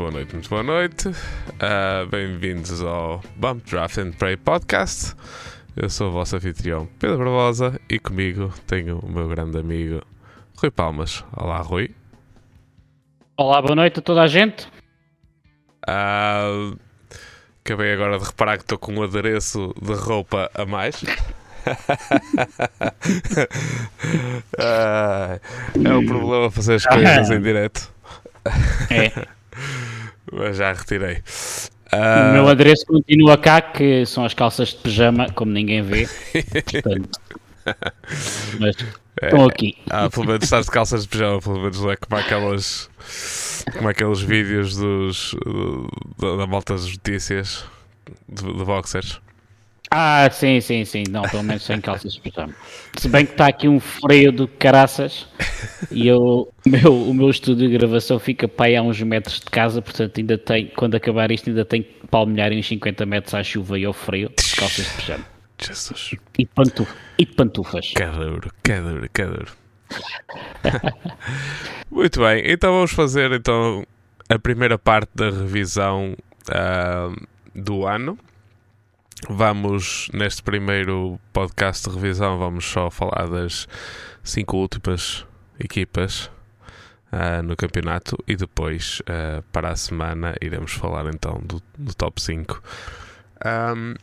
Muito boa noite, muito boa noite, muito boa noite. Uh, Bem-vindos ao Bump Draft and Pray Podcast. Eu sou o vosso anfitrião Pedro Barbosa e comigo tenho o meu grande amigo Rui Palmas. Olá, Rui. Olá, boa noite a toda a gente. Uh, acabei agora de reparar que estou com um adereço de roupa a mais. uh, é um problema fazer as coisas em direto. É. Mas já retirei. O Uh, meu adereço continua cá, que são as calças de pijama, como ninguém vê. Portanto, mas estão aqui. Ah, pelo menos estás de calças de pijama, pelo menos é como aquelas. Como aqueles vídeos dos, da, da malta das notícias de, de boxers. Ah, sim, sim, sim. Não, pelo menos sem calças de pijama. Se bem que está aqui um freio do caraças e eu, o meu, o meu estúdio de gravação fica para aí a uns metros de casa, portanto ainda tem, quando acabar isto, ainda tem que palmilhar uns 50 metros à chuva e ao frio de calças de pijama. Jesus, E, pantu, e de pantufas. duro, que duro. Muito bem, então vamos fazer então a primeira parte da revisão ah, do ano. Vamos, neste primeiro podcast de revisão, vamos só falar das cinco últimas equipas ah, no campeonato e depois, ah, para a semana, iremos falar então do, do top 5. Ahm,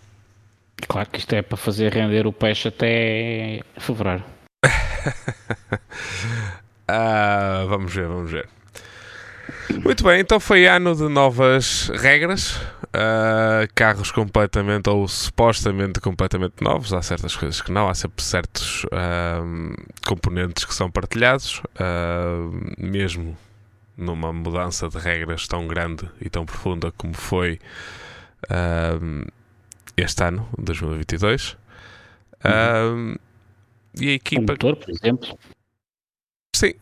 Claro que isto é para fazer render o peixe até fevereiro. Ah, vamos ver, vamos ver. Muito bem, então foi ano de novas regras, ah, carros completamente ou supostamente completamente novos. Há certas coisas que não, há sempre certos ah, componentes que são partilhados, ah, mesmo numa mudança de regras tão grande e tão profunda como foi este ano, 2022. Ah, e a O equipa motor, por exemplo. Sim,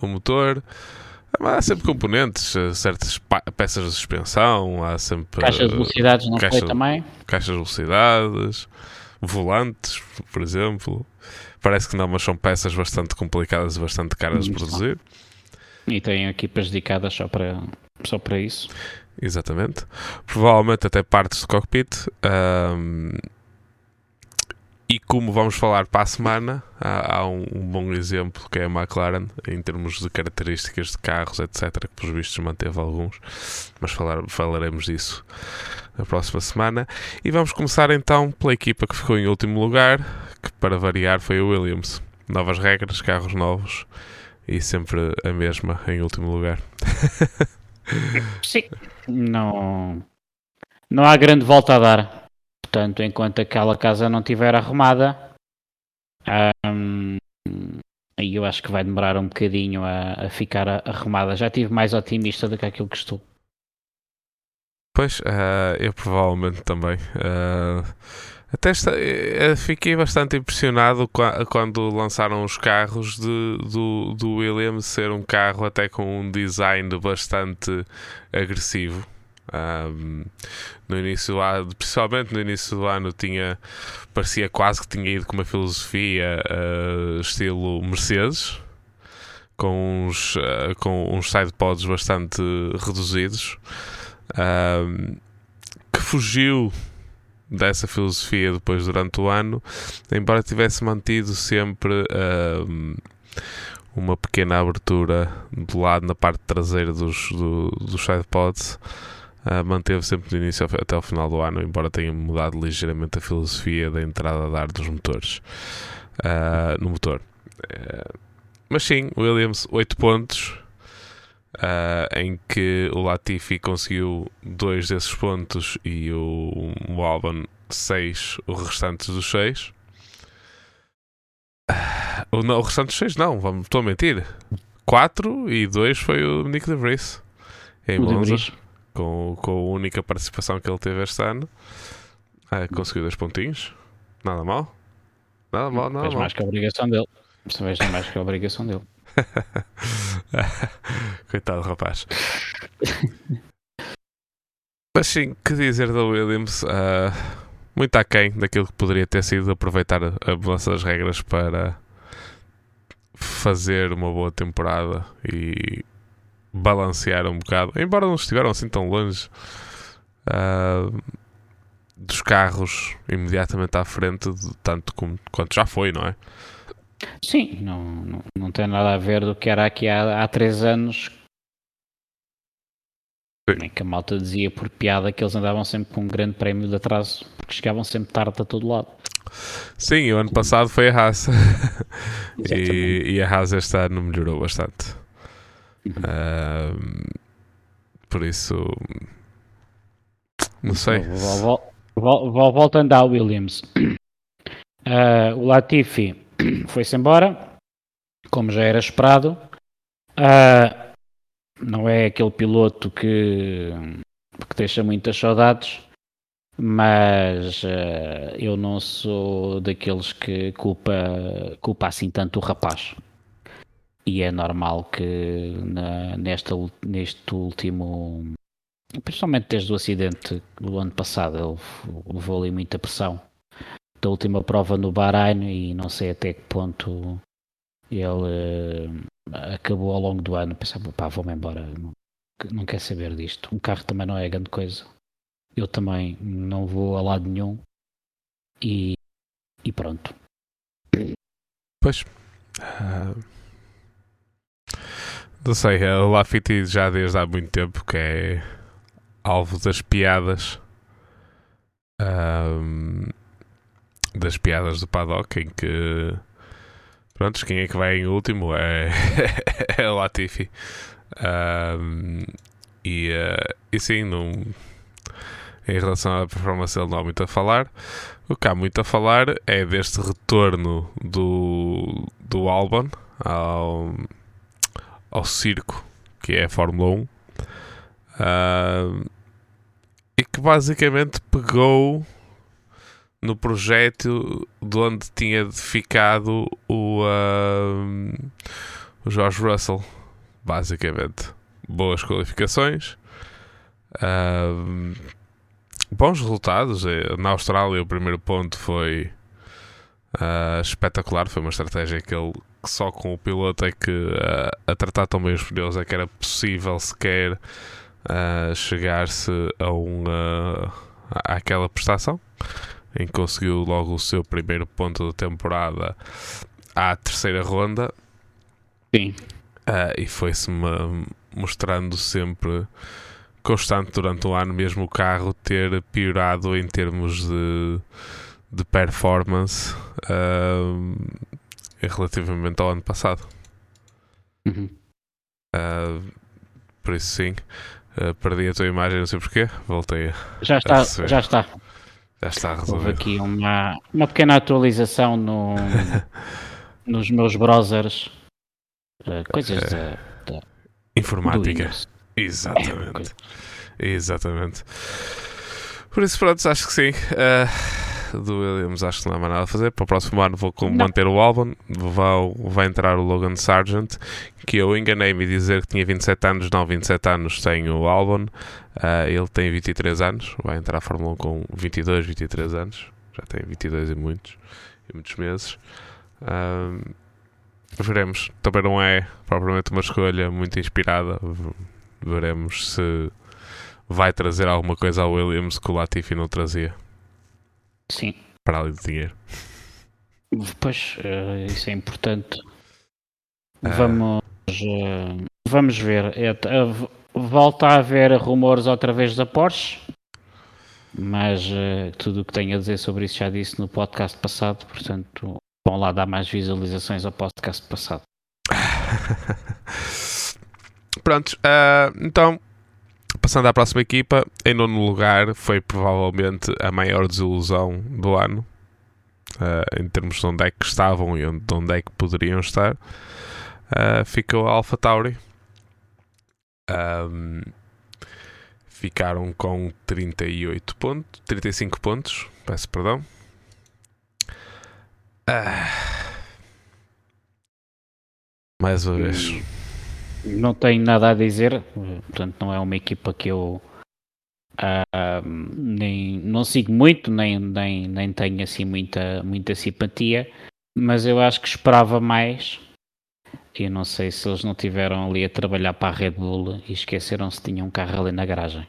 o motor. Há sempre componentes, eh, certas peças de suspensão, há sempre Caixa de velocidades não caixa- foi também. caixas de velocidades, volantes, por exemplo. Parece que não, mas são peças bastante complicadas e bastante caras de produzir. E tem equipas dedicadas só para, só para isso. Exatamente. Provavelmente até partes do cockpit. ahm, e como vamos falar para a semana, há, há um, um bom exemplo que é a McLaren, em termos de características de carros, etc., que pelos vistos manteve alguns, mas falar, falaremos disso na próxima semana. E vamos começar então pela equipa que ficou em último lugar, que para variar foi a Williams. Novas regras, carros novos e sempre a mesma em último lugar. Sim. Não, não há grande volta a dar. Portanto, enquanto aquela casa não estiver arrumada, ahm, aí eu acho que vai demorar um bocadinho a, a ficar arrumada. Já estive mais otimista do que aquilo que estou. Pois, ah, eu provavelmente também. Ah, até esta- eh, fiquei bastante impressionado qua- quando lançaram os carros de- do, do Williams ser um carro até com um design bastante agressivo. Ahm, no início do ano, principalmente no início do ano, tinha, parecia quase que tinha ido com uma filosofia ah, estilo Mercedes, com uns, ah, com uns sidepods bastante reduzidos ahm, que fugiu dessa filosofia depois durante o ano, embora tivesse mantido sempre uma pequena abertura do lado na parte traseira dos, do, dos sidepods. Ah, manteve sempre do início até ao final do ano, embora tenha mudado ligeiramente a filosofia da entrada a dar dos motores ah, no motor. Eh, mas sim, Williams 8 pontos, em que o Latifi conseguiu dois desses pontos e o, o Albon seis, o restante dos seis. Ah, O, não, o restante dos seis não, vamos, estou a mentir. Quatro e dois foi o Nick de Vries em O Monza, Vries. Com, com a única participação que ele teve este ano. Ah, conseguiu dois pontinhos, nada mal. Nada mal, nada Fez mal. mais que a obrigação dele. Veja mais que a obrigação dele. Coitado do rapaz. Mas sim, que dizer da Williams? Ah, muito aquém daquilo que poderia ter sido aproveitar a mudança das regras para fazer uma boa temporada e balancear um bocado, embora não estiveram assim tão longe uh, dos carros imediatamente à frente, de tanto como, quanto já foi, não é? Sim, não, não, não tem nada a ver do que era aqui há, há três anos. Nem que a malta dizia por piada que eles andavam sempre com um grande prémio de atraso, porque chegavam sempre tarde a todo lado. Sim, o ano passado foi a Haas. e, e, a Haas este ano melhorou bastante. Uhum. Uh, por isso, não sei. Vol, vol, vol, voltando à Williams, uh, o Latifi foi-se embora, como já era esperado. Uh, não é aquele piloto que, que deixa muitas saudades, mas uh, eu não sou daqueles que culpa, culpa assim tanto o rapaz. E é normal que na, nesta, neste último, principalmente desde o acidente do ano passado, ele levou ali muita pressão da última prova no Bahrein e não sei até que ponto ele uh, acabou ao longo do ano. Pensava, pá, vou-me embora, não, não quer saber disto. Um carro também não é grande coisa eu também não vou a lado nenhum e, e pronto. Pois. Uh, não sei, o Lafitte já desde há muito tempo que é alvo das piadas. Uh, das piadas do paddock em que pronto, quem é que vai em último é, é o Latifi. Uh, e, uh, e sim, não em relação à performance ele não há muito a falar. O que há muito a falar é deste retorno do, do Albon ao, ao circo que é a Fórmula 1 uh, e que basicamente pegou no projeto de onde tinha ficado o, uh, o George Russell, basicamente. Boas qualificações, uh, bons resultados. É, na Austrália, o primeiro ponto foi uh, espetacular. Foi uma estratégia que ele que só com o piloto é que uh, a tratar tão bem os pneus é que era possível sequer uh, chegar-se a uma àquela prestação em que conseguiu logo o seu primeiro ponto da temporada à terceira ronda. Sim. Uh, e foi-se mostrando sempre constante durante o ano, mesmo o carro ter piorado em termos de, de performance uh, relativamente ao ano passado. Uhum. Uh, por isso, sim, uh, perdi a tua imagem, não sei porquê. Voltei a. Já está, a já está. Já está resolvido. Houve aqui uma, uma pequena atualização no, nos meus browsers. Uh, coisas da, da informática. Exatamente. Exatamente. Por isso, pronto, acho que sim. Uh, do Williams, acho que não há mais nada a fazer. Para o próximo ano vou manter o álbum. Vai, vai entrar o Logan Sargent, que eu enganei-me dizer que tinha 27 anos. Não, 27 anos tem o álbum. Uh, ele tem 23 anos. Vai entrar a Fórmula 1 com 22, 23 anos. Já tem 22 e muitos, e muitos meses. Uh, veremos. Também não é propriamente uma escolha muito inspirada. Veremos se vai trazer alguma coisa ao Williams que o Latifi não trazia. Sim. Para além do dinheiro. Pois, uh, isso é importante. Uh. Vamos, uh, vamos ver. É, volta a haver rumores outra vez da Porsche, mas tudo o que tenho a dizer sobre isso já disse no podcast passado, portanto, vão lá dar mais visualizações ao podcast passado. Prontos, uh, então passando à próxima equipa, em nono lugar foi provavelmente a maior desilusão do ano uh, em termos de onde é que estavam e onde, de onde é que poderiam estar. Uh, ficou a Alpha Tauri. Um, ficaram com 38 pontos, 35 pontos, peço perdão. Uh, mais uma vez não tenho nada a dizer, portanto não é uma equipa que eu uh, nem, não sigo muito, nem, nem, nem tenho assim muita, muita simpatia, mas eu acho que esperava mais e não sei se eles não tiveram ali a trabalhar para a Red Bull e esqueceram se tinham um carro ali na garagem.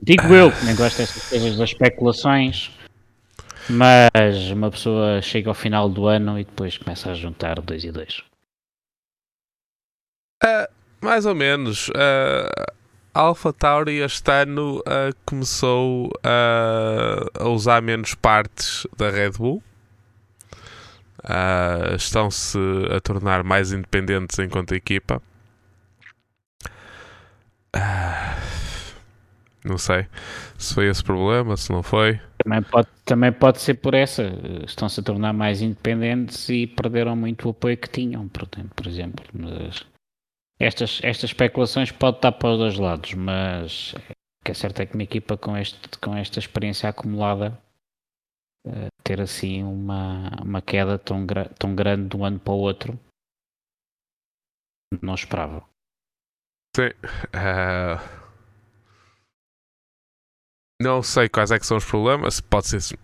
Digo eu, que nem gosto dessas coisas das especulações, mas uma pessoa chega ao final do ano e depois começa a juntar dois e dois. Uh, mais ou menos. Uh, Alpha Tauri este ano uh, começou a usar menos partes da Red Bull. Estão-se a tornar mais independentes enquanto equipa. Não sei se foi esse problema, se não foi. Também pode, também pode ser por essa. Estão-se a tornar mais independentes e perderam muito o apoio que tinham, por, por exemplo. Mas estas, estas especulações podem estar para os dois lados, mas o que é certo é que uma equipa com, este, com esta experiência acumulada uh, ter assim uma, uma queda tão, tão grande de um ano para o outro não esperava. Sim. Uh não sei quais é que são os problemas. Pode ser.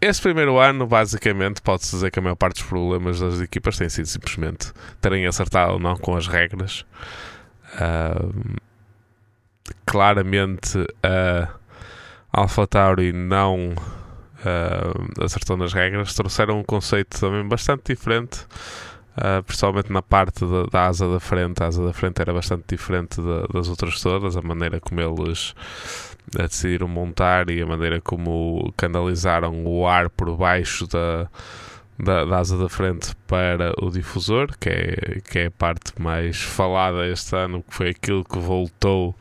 Esse primeiro ano, basicamente, pode-se dizer que a maior parte dos problemas das equipas tem sido simplesmente terem acertado ou não com as regras. Uh, claramente, a uh, AlphaTauri não uh, acertou nas regras. Trouxeram um conceito também bastante diferente, uh, principalmente na parte da, da, asa da frente. A asa da frente era bastante diferente da, das outras todas, a maneira como eles decidiram montar e a maneira como canalizaram o ar por baixo da, da, da, asa da frente para o difusor, que é, que é a parte mais falada este ano, que foi aquilo que voltou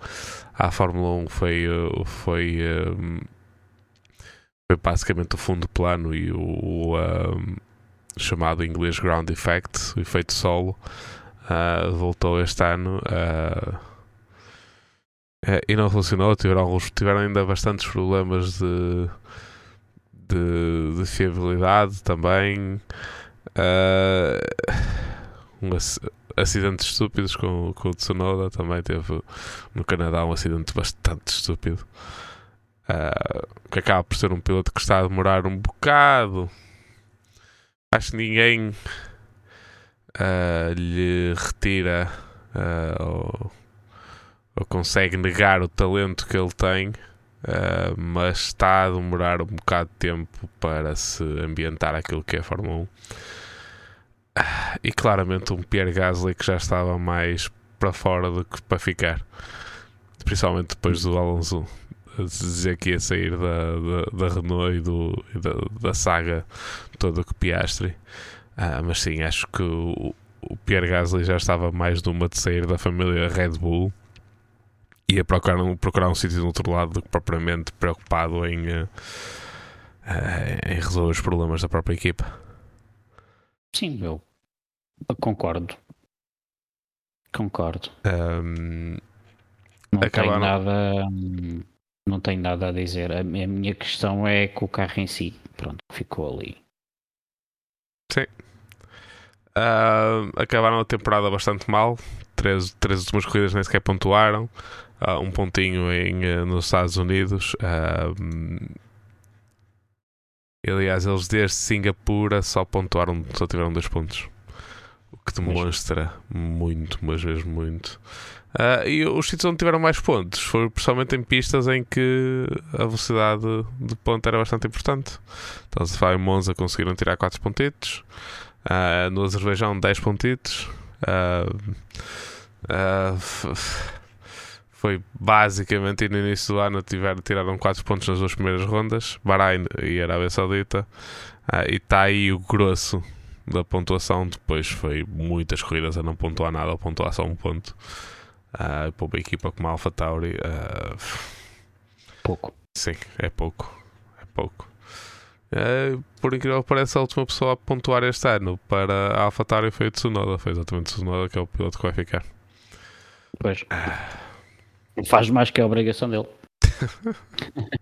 à Fórmula 1, foi, foi, um, foi basicamente o fundo plano e o, um, chamado em inglês ground effect, o efeito solo, uh, voltou este ano. Uh, é, e não funcionou. Tiveram, alguns, tiveram ainda bastantes problemas de, de, de fiabilidade também. Uh, um acidentes estúpidos com, com o Tsunoda também teve no Canadá um acidente bastante estúpido. Uh, que acaba por ser um piloto que está a demorar um bocado. Acho que ninguém uh, lhe retira uh, ou consegue negar o talento que ele tem, uh, mas está a demorar um bocado de tempo para se ambientar aquilo que é a Fórmula 1. Uh, e claramente um Pierre Gasly que já estava mais para fora do que para ficar, principalmente depois do Alonso dizer que ia sair da, da, da Renault e, do, e da, da, saga toda com Piastri. Uh, mas sim, acho que o, o Pierre Gasly já estava mais de uma de sair da família Red Bull ia procurar um, procurar um sítio do outro lado do que propriamente preocupado em, uh, em resolver os problemas da própria equipa. Sim, eu concordo. Concordo. Um, não acabaram... tenho nada. Não tenho nada a dizer. A minha questão é que o carro em si, pronto, ficou ali. Sim. Uh, acabaram a temporada bastante mal. Três, três últimas corridas nem sequer pontuaram uh, um pontinho em, uh, nos Estados Unidos. Uh, aliás, eles desde Singapura só pontuaram, só tiveram dois pontos. O que demonstra muito, mas mesmo muito. Uh, e os sítios onde tiveram mais pontos foi principalmente em pistas em que a velocidade de ponto era bastante importante. Então, se vai em Monza, conseguiram tirar 4 pontitos. Uh, no Azerbaijão, 10 pontitos. Uh, foi basicamente no início do ano tiveram, tiraram 4 pontos nas duas primeiras rondas, Bahrein e Arábia Saudita, uh, e está aí o grosso da pontuação. Depois foi muitas corridas a não pontuar nada, a pontuar só um ponto. Uh, para uma equipa como a Alpha Tauri, uh, pouco. Sim, é pouco. É pouco. Uh, por incrível que pareça, a última pessoa a pontuar este ano para a Alpha Tauri foi o Tsunoda. Foi exatamente o Tsunoda que é o piloto que vai ficar. Pois. Faz mais que a obrigação dele.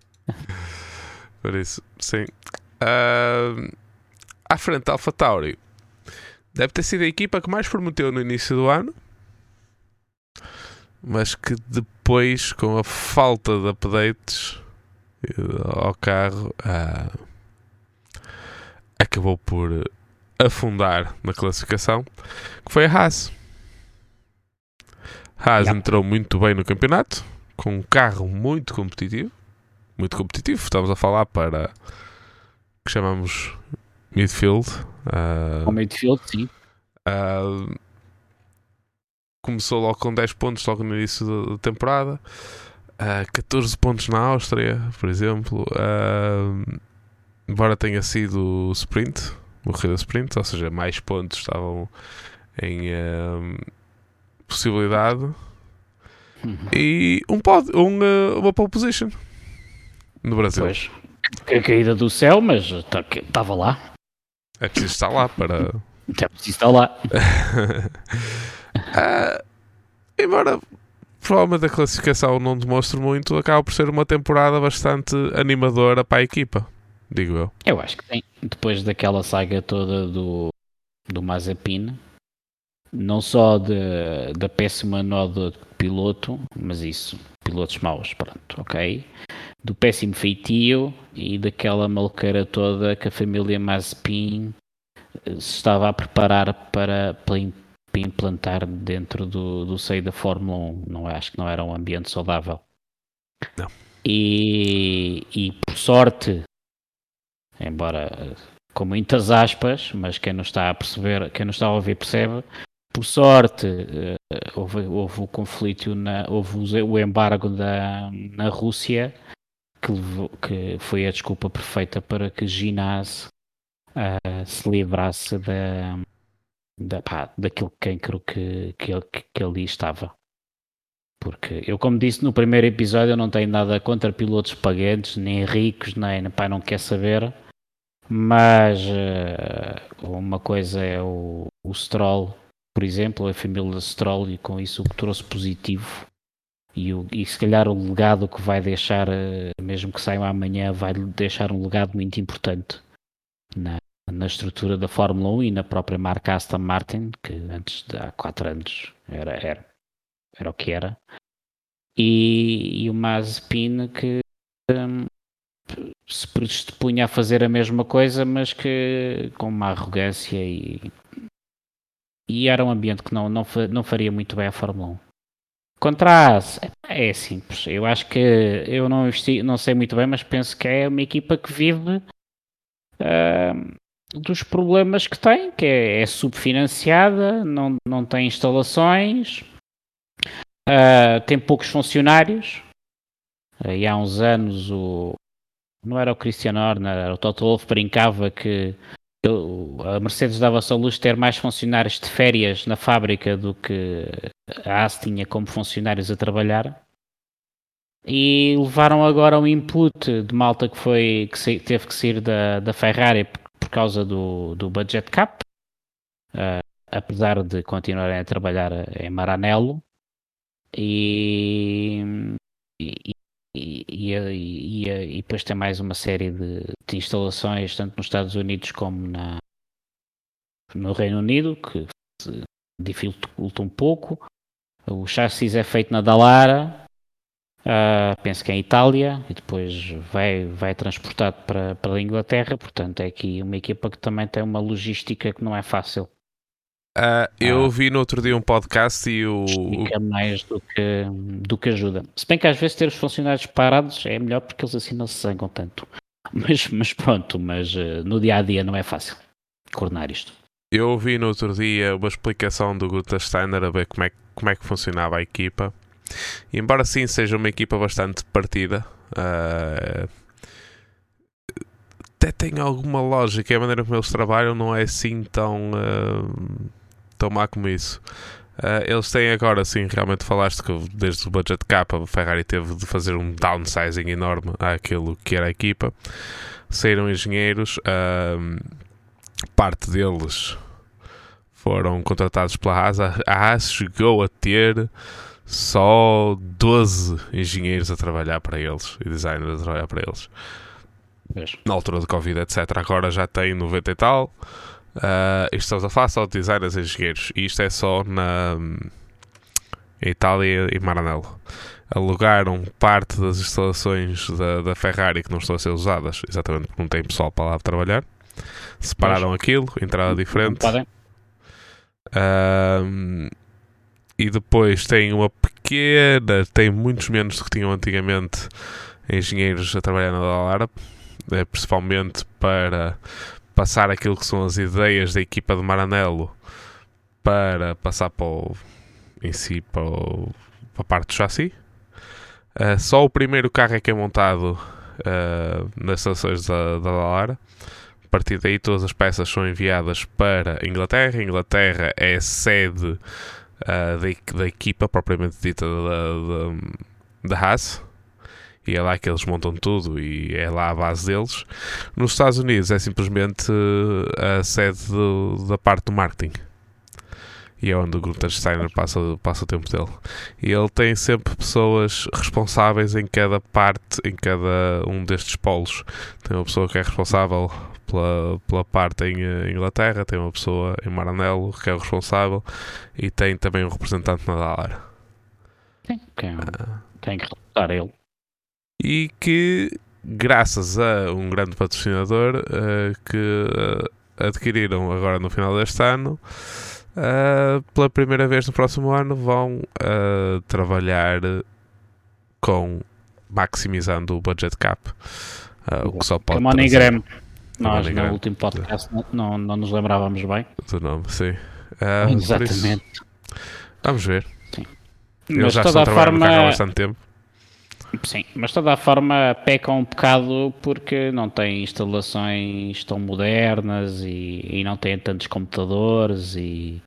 Por isso, sim. Uh, à frente, Alpha Tauri deve ter sido a equipa que mais prometeu no início do ano, mas que depois, com a falta de updates ao carro, uh, acabou por afundar na classificação, que foi a Haas. Haas Yep. entrou muito bem no campeonato, com um carro muito competitivo. Muito competitivo. Estamos a falar para que chamamos midfield. ah, Ao midfield, sim. ah, começou logo com 10 pontos logo no início da- da temporada. Ah, 14 pontos na Áustria, por exemplo. Ah, embora tenha sido sprint, corrida sprint, ou seja, mais pontos estavam em ah, possibilidade. Uhum. E um pod, um, ah, uma pole position no Brasil. Pois. A caída do céu, mas estava lá. É preciso estar lá para. Até preciso estar lá. Ah, embora provavelmente a classificação não demonstre muito, acaba por ser uma temporada bastante animadora para a equipa, digo eu. Eu acho que sim. Depois daquela saga toda do, do Mazepin, não só de- da péssima noda de piloto, mas isso, pilotos maus, pronto, ok. Do péssimo feitio e daquela maluqueira toda que a família Mazepin eh, se estava a preparar para, para implantar dentro do, do seio da Fórmula 1. Não, acho que não era um ambiente saudável. Não. E, e por sorte, embora eh, com muitas aspas, mas quem não está a perceber, quem não está a ouvir percebe, por sorte eh, houve, houve o conflito, na, houve o- embargo da, na Rússia que, levou- que foi a desculpa perfeita para que Ginás ah, se livrasse da, da, pá, daquele cancro que, que, ele, que ali estava. Porque eu, como disse no primeiro episódio, eu não tenho nada contra pilotos pagantes, nem ricos, nem pá, não quer saber. Mas eh, uma coisa é o, o Stroll, por exemplo, a família Stroll, e com isso o que trouxe positivo. E, o, e se calhar o legado que vai deixar, eh, mesmo que saiam amanhã, vai deixar um legado muito importante na, na estrutura da Fórmula 1 e na própria marca Aston Martin, que antes de há 4 anos era, era, era o que era. E, e o Mazepin que hum, se predispunha a fazer a mesma coisa, mas que com uma arrogância e, e era um ambiente que não, não, não faria muito bem à Fórmula 1. Contra a AS, é simples. Eu acho que eu não, investi, não sei muito bem, mas penso que é uma equipa que vive hum, dos problemas que tem, que é, é subfinanciada, não, não tem instalações, ah, tem poucos funcionários. E há uns anos o não era o Christian Horner, era o Toto Wolff brincava que a Mercedes dava-se a luz ter mais funcionários de férias na fábrica do que a AS tinha como funcionários a trabalhar. E levaram agora um input de malta que foi que teve que sair da, da Ferrari por, por causa do, do budget cap, ah, apesar de continuarem a trabalhar em Maranello. E, e, e, e, e- e depois tem mais uma série de, de instalações, tanto nos Estados Unidos como na, no Reino Unido, que se dificulta um pouco. O chassis é feito na Dallara, ah, penso que é em Itália, e depois vai, vai transportado para, para a Inglaterra. Portanto, é aqui uma equipa que também tem uma logística que não é fácil. Ah, eu Ah. vi no outro dia um podcast e o. Estica mais do que, do que ajuda. Se bem que às vezes ter os funcionários parados é melhor porque eles assim não se zangam tanto. Mas, mas pronto, mas eh, no dia a dia não é fácil coordenar isto. Eu ouvi no outro dia uma explicação do Guta Steiner a ver como é, que- como é que funcionava a equipa. E embora sim seja uma equipa bastante partida, ah, até tem alguma lógica. A maneira como eles trabalham não é assim tão, ah, tão má como isso. Ah, eles têm agora, sim, realmente falaste que desde o budget cap a Ferrari teve de fazer um downsizing enorme àquilo que era a equipa. Saíram engenheiros, ah, parte deles foram contratados pela Haas. A Haas chegou a ter só 12 engenheiros a trabalhar para eles e designers a trabalhar para eles. Na altura de Covid, etc. Agora já tem 90 e tal. Ah, isto estamos a falar só de designers e engenheiros. E isto é só na em Itália e Maranello. Alugaram parte das instalações da, da Ferrari que não estão a ser usadas, exatamente porque não tem pessoal para lá trabalhar. Separaram Mas, aquilo, entrada diferente. Um, e depois tem uma pequena, tem muitos menos do que tinham antigamente engenheiros a trabalhar na Dalara, eh, principalmente para passar aquilo que são as ideias da equipa de Maranello para passar para o, em si para, o, para a parte do chassi. Uh, só o primeiro carro é que é montado uh, nas estações da, da. A partir daí todas as peças são enviadas para a Inglaterra. A Inglaterra é a sede uh, da, da, equipa propriamente dita da, da, da Haas e é lá que eles montam tudo e é lá a base deles. Nos Estados Unidos é simplesmente a sede do, da parte do marketing e é onde o Gunther Steiner passa, passa o tempo dele. E ele tem sempre pessoas responsáveis em cada parte, em cada um destes polos. Tem uma pessoa que é responsável pela, pela parte em eh, Inglaterra, tem uma pessoa em Maranello que é o responsável e tem também um representante na Dalara. Sim, quem, uh, tem que reportar ele. E que, graças a um grande patrocinador uh, que uh, adquiriram agora no final deste ano, uh, pela primeira vez no próximo ano vão uh, trabalhar com maximizando o budget cap. Uh, o que só pode. MoneyGram. Nós no último podcast não, não, não, nos lembrávamos bem. Do nome, sim. Exatamente. Isso, vamos ver. Sim. Eles Mas já estão a forma... há bastante tempo. Sim, mas de toda a forma peca um bocado porque não tem instalações tão modernas e, e não tem tantos computadores e,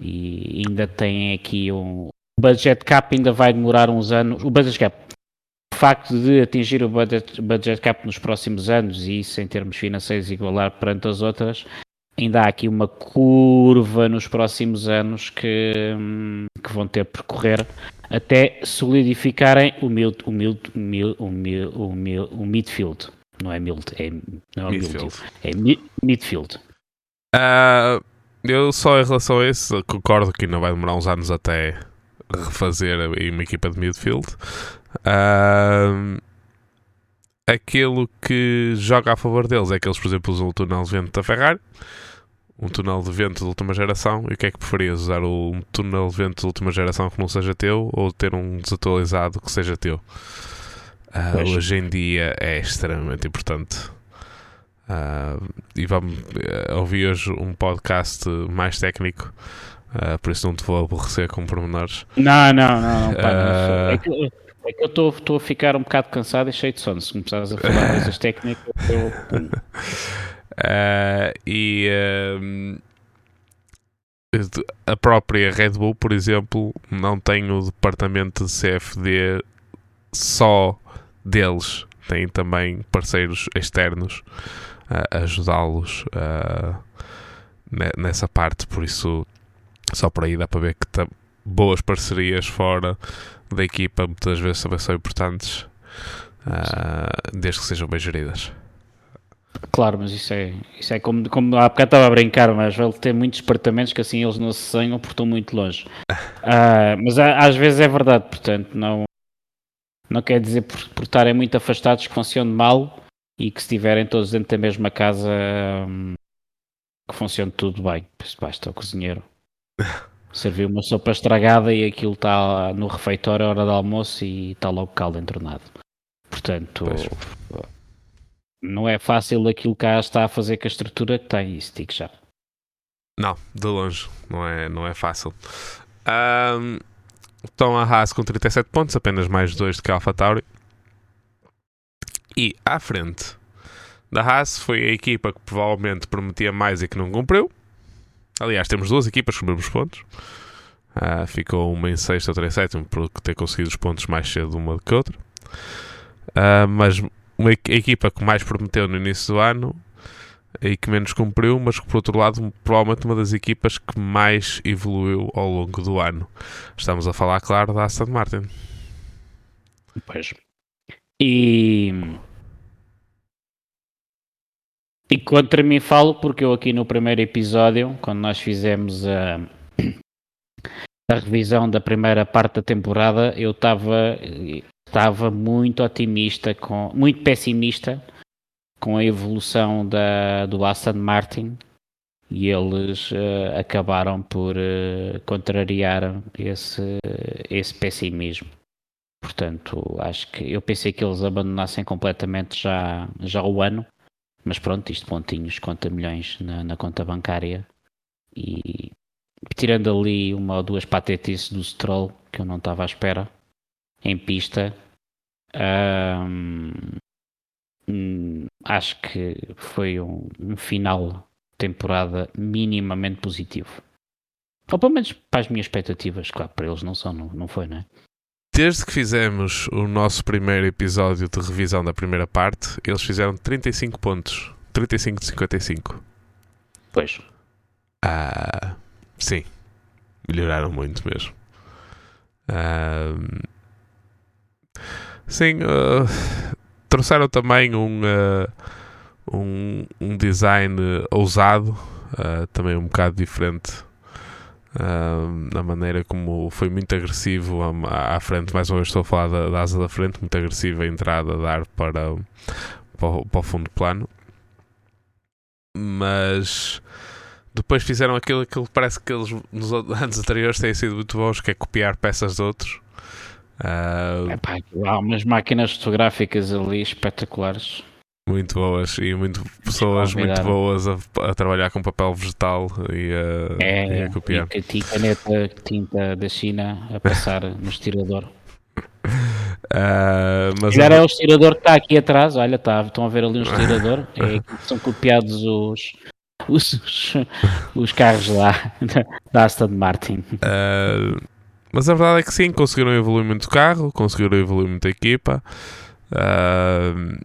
e ainda tem aqui um o budget cap ainda vai demorar uns anos. O budget cap, o facto de atingir o budget, budget cap nos próximos anos e isso em termos financeiros igualar perante as outras, ainda há aqui uma curva nos próximos anos que, hum, que vão ter que percorrer até solidificarem o, mid, o, mid, o, mid, o, mid, o midfield. Não é mild, é, não é midfield. É midfield. Uh, eu só em relação a isso concordo que ainda vai demorar uns anos até refazer uma equipa de midfield. Uh, aquilo que joga a favor deles é que eles, por exemplo, usam o túnel de vento da Ferrari um túnel de vento de última geração e o que é que preferias? Usar um túnel de vento de última geração que não seja teu ou ter um desatualizado que seja teu? Uh, hoje em dia é extremamente importante. Uh, e vamos uh, ouvir hoje um podcast mais técnico, por isso não te vou aborrecer com pormenores. Não, não, não, não, pá, não é que, é que eu estou a ficar um bocado cansado e cheio de sono. Se começares a falar coisas técnicas, eu. Uh, e uh, a própria Red Bull, por exemplo, não tem o departamento de CFD só deles, tem também parceiros externos a ajudá-los uh, nessa parte, por isso só por aí dá para ver que boas parcerias fora da equipa muitas vezes também são importantes, desde que sejam bem geridas. Claro, mas isso é, isso é como, como há bocado estava a brincar, mas ele tem muitos departamentos que assim eles não se sonham porque estão muito longe. Uh, mas às vezes é verdade, portanto, não, não quer dizer por, por estarem muito afastados que funcione mal e que se estiverem todos dentro da mesma casa um, que funcione tudo bem. Pois basta o cozinheiro servir uma sopa estragada e aquilo está no refeitório à hora do almoço e está logo caldo entornado. Portanto. Pois não é fácil aquilo que cá está a fazer com a estrutura que tem, isso digo já. Não, de longe, não é, não é fácil. Um, estão a Haas com 37 pontos, apenas mais dois do que a AlphaTauri. E à frente da Haas foi a equipa que provavelmente prometia mais e que não cumpriu. Aliás, temos duas equipas com os mesmos pontos. Uh, ficou uma em sexta, outra em sétimo, por ter conseguido os pontos mais cedo uma do que outra. Uh, mas uma equipa que mais prometeu no início do ano e que menos cumpriu, mas que por outro lado, provavelmente uma das equipas que mais evoluiu ao longo do ano. Estamos a falar, claro, da Aston Martin. Pois. E. E contra mim falo porque eu aqui no primeiro episódio, quando nós fizemos a, a revisão da primeira parte da temporada, eu estava estava muito otimista, com, muito pessimista com a evolução da, do Aston Martin e eles uh, acabaram por uh, contrariar esse, esse pessimismo. Portanto, acho que eu pensei que eles abandonassem completamente já, já o ano, mas pronto, isto pontinhos, conta milhões na, na conta bancária e tirando ali uma ou duas patetices do Stroll que eu não estava à espera em pista, hum, acho que foi um, um final de temporada minimamente positivo. Ou pelo menos para as minhas expectativas, claro, para eles não são, não, não foi, não é? Desde que fizemos o nosso primeiro episódio de revisão da primeira parte, eles fizeram 35 pontos. 35 de 55. Pois. Ah, sim. Melhoraram muito mesmo. Ah, sim, uh, trouxeram também um, uh, um, um, design ousado, uh, também um bocado diferente na maneira como foi muito agressivo à, à, frente. Mais uma vez estou a falar da, da, asa da frente, muito agressiva a entrada a dar para, para, o, para o fundo plano. Mas depois fizeram aquilo que parece que eles nos anos anteriores têm sido muito bons, que é copiar peças de outros. Uh, Epá, há umas máquinas fotográficas ali espetaculares. Muito boas e muito, pessoas muito boas a, a, trabalhar com papel vegetal e a, é, e a copiar. E caneta tinta da China a passar no estirador. Uh, mas é o estirador que está aqui atrás. Olha, tá, estão a ver ali um estirador. É, são copiados os, os, os, os carros lá da Aston Martin. Uh, mas a verdade é que sim, conseguiram evoluir muito o carro, conseguiram evoluir muito a equipa. Uh,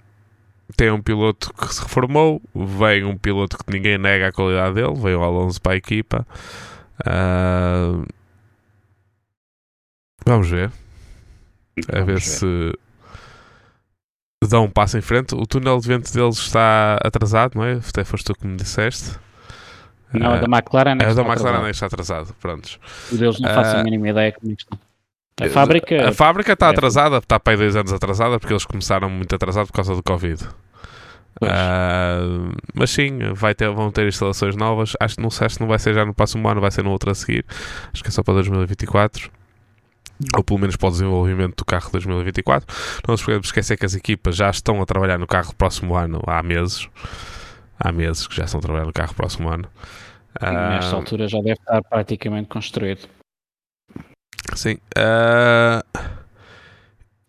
tem um piloto que se reformou, vem um piloto que ninguém nega a qualidade dele, veio o Alonso para a equipa. Uh, vamos ver. A ver, ver, se dá um passo em frente. O túnel de vento deles está atrasado, não é? Até foste tu que me disseste. Não, é da McLaren é, é da McLaren está atrasado. Prontos. O deles não faço a mínima ideia como estão. A fábrica, a fábrica está é. atrasada, está para aí dois anos atrasada, porque eles começaram muito atrasado por causa do Covid. Uh, mas sim, vai ter, vão ter instalações novas. Acho que não sei se não vai ser já no próximo ano, vai ser no outro a seguir. Acho que é só para 2024. Ou pelo menos para o desenvolvimento do carro 2024. Não se podemos esquecer que as equipas já estão a trabalhar no carro próximo ano há meses. Há meses que já estão a trabalhar no carro próximo ano. Sim, nesta uh, altura já deve estar praticamente construído. Sim. Uh,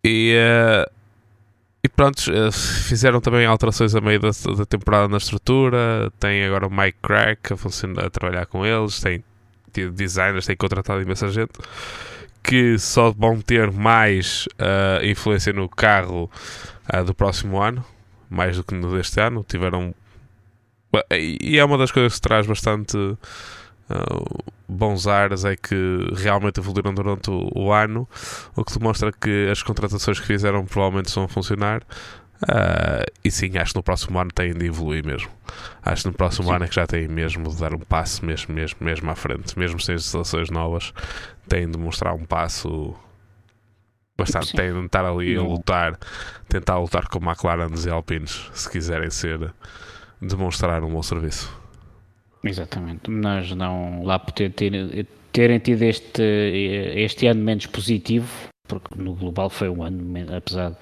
e, uh, e pronto, fizeram também alterações a meio da, da, temporada na estrutura. Tem agora o Mike Crack a, funcionar, a trabalhar com eles. Tem designers, tem contratado imensa gente que só vão ter mais uh, influência no carro do próximo ano, mais do que no deste ano. Tiveram e é uma das coisas que traz bastante uh, bons ares é que realmente evoluíram durante o, o, ano, o que demonstra que as contratações que fizeram provavelmente estão a funcionar. Uh, e sim, acho que no próximo ano têm de evoluir mesmo. Acho que no próximo sim. ano é que já têm mesmo de dar um passo mesmo, mesmo, mesmo à frente, mesmo sem instalações novas, têm de mostrar um passo bastante. Sim. Têm de estar ali a lutar, tentar lutar com McLaren e Alpines se quiserem ser demonstrar um bom serviço. Exatamente, mas não lá por ter, ter, terem tido este, este ano menos positivo, porque no global foi um ano, apesar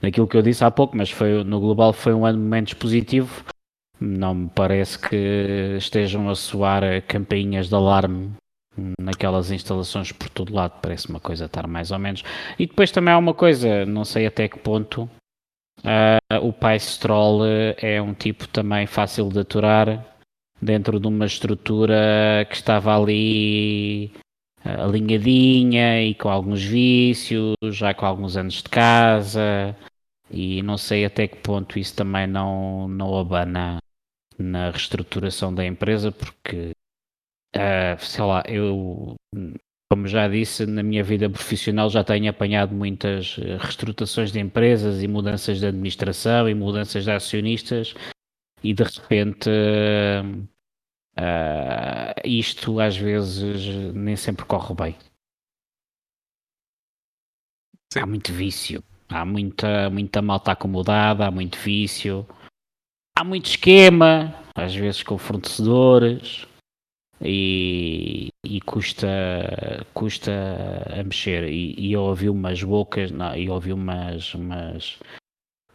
daquilo que eu disse há pouco, mas foi, no global foi um ano menos positivo. Não me parece que estejam a soar campainhas de alarme naquelas instalações por todo lado. Parece uma coisa estar mais ou menos. E depois também há uma coisa, não sei até que ponto Uh, o pai Stroll é um tipo também fácil de aturar dentro de uma estrutura que estava ali uh, alinhadinha e com alguns vícios, já com alguns anos de casa, e não sei até que ponto isso também não, não abana na reestruturação da empresa, porque uh, sei lá, eu como já disse, na minha vida profissional já tenho apanhado muitas eh, reestruturações de empresas e mudanças de administração e mudanças de acionistas e de repente uh, isto às vezes nem sempre corre bem. Sim. Há muito vício, há muita, muita malta acomodada, há muito vício há muito esquema, às vezes com fornecedores e, e custa, custa a mexer. E, e eu ouvi umas bocas, não, eu ouvi umas, umas,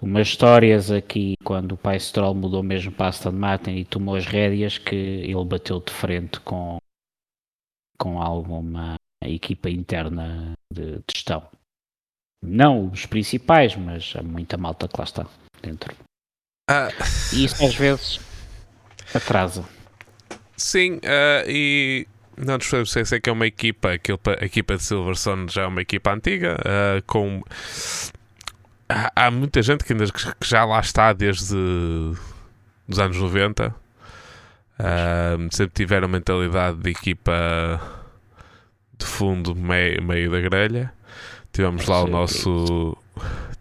umas histórias aqui quando o pai Stroll mudou mesmo para Aston Martin e tomou as rédeas que ele bateu de frente com, com alguma equipa interna de, de gestão. Não os principais, mas há muita malta que lá está dentro. Ah. E isso às vezes atrasa. Sim, uh, e não nos podemos esquecer que é uma equipa, a equipa de Silverstone já é uma equipa antiga, uh, com há, muita gente que, ainda, que já lá está desde os anos 90. Uh, sempre tiveram mentalidade de equipa de fundo meio, meio da grelha. Tivemos lá o nosso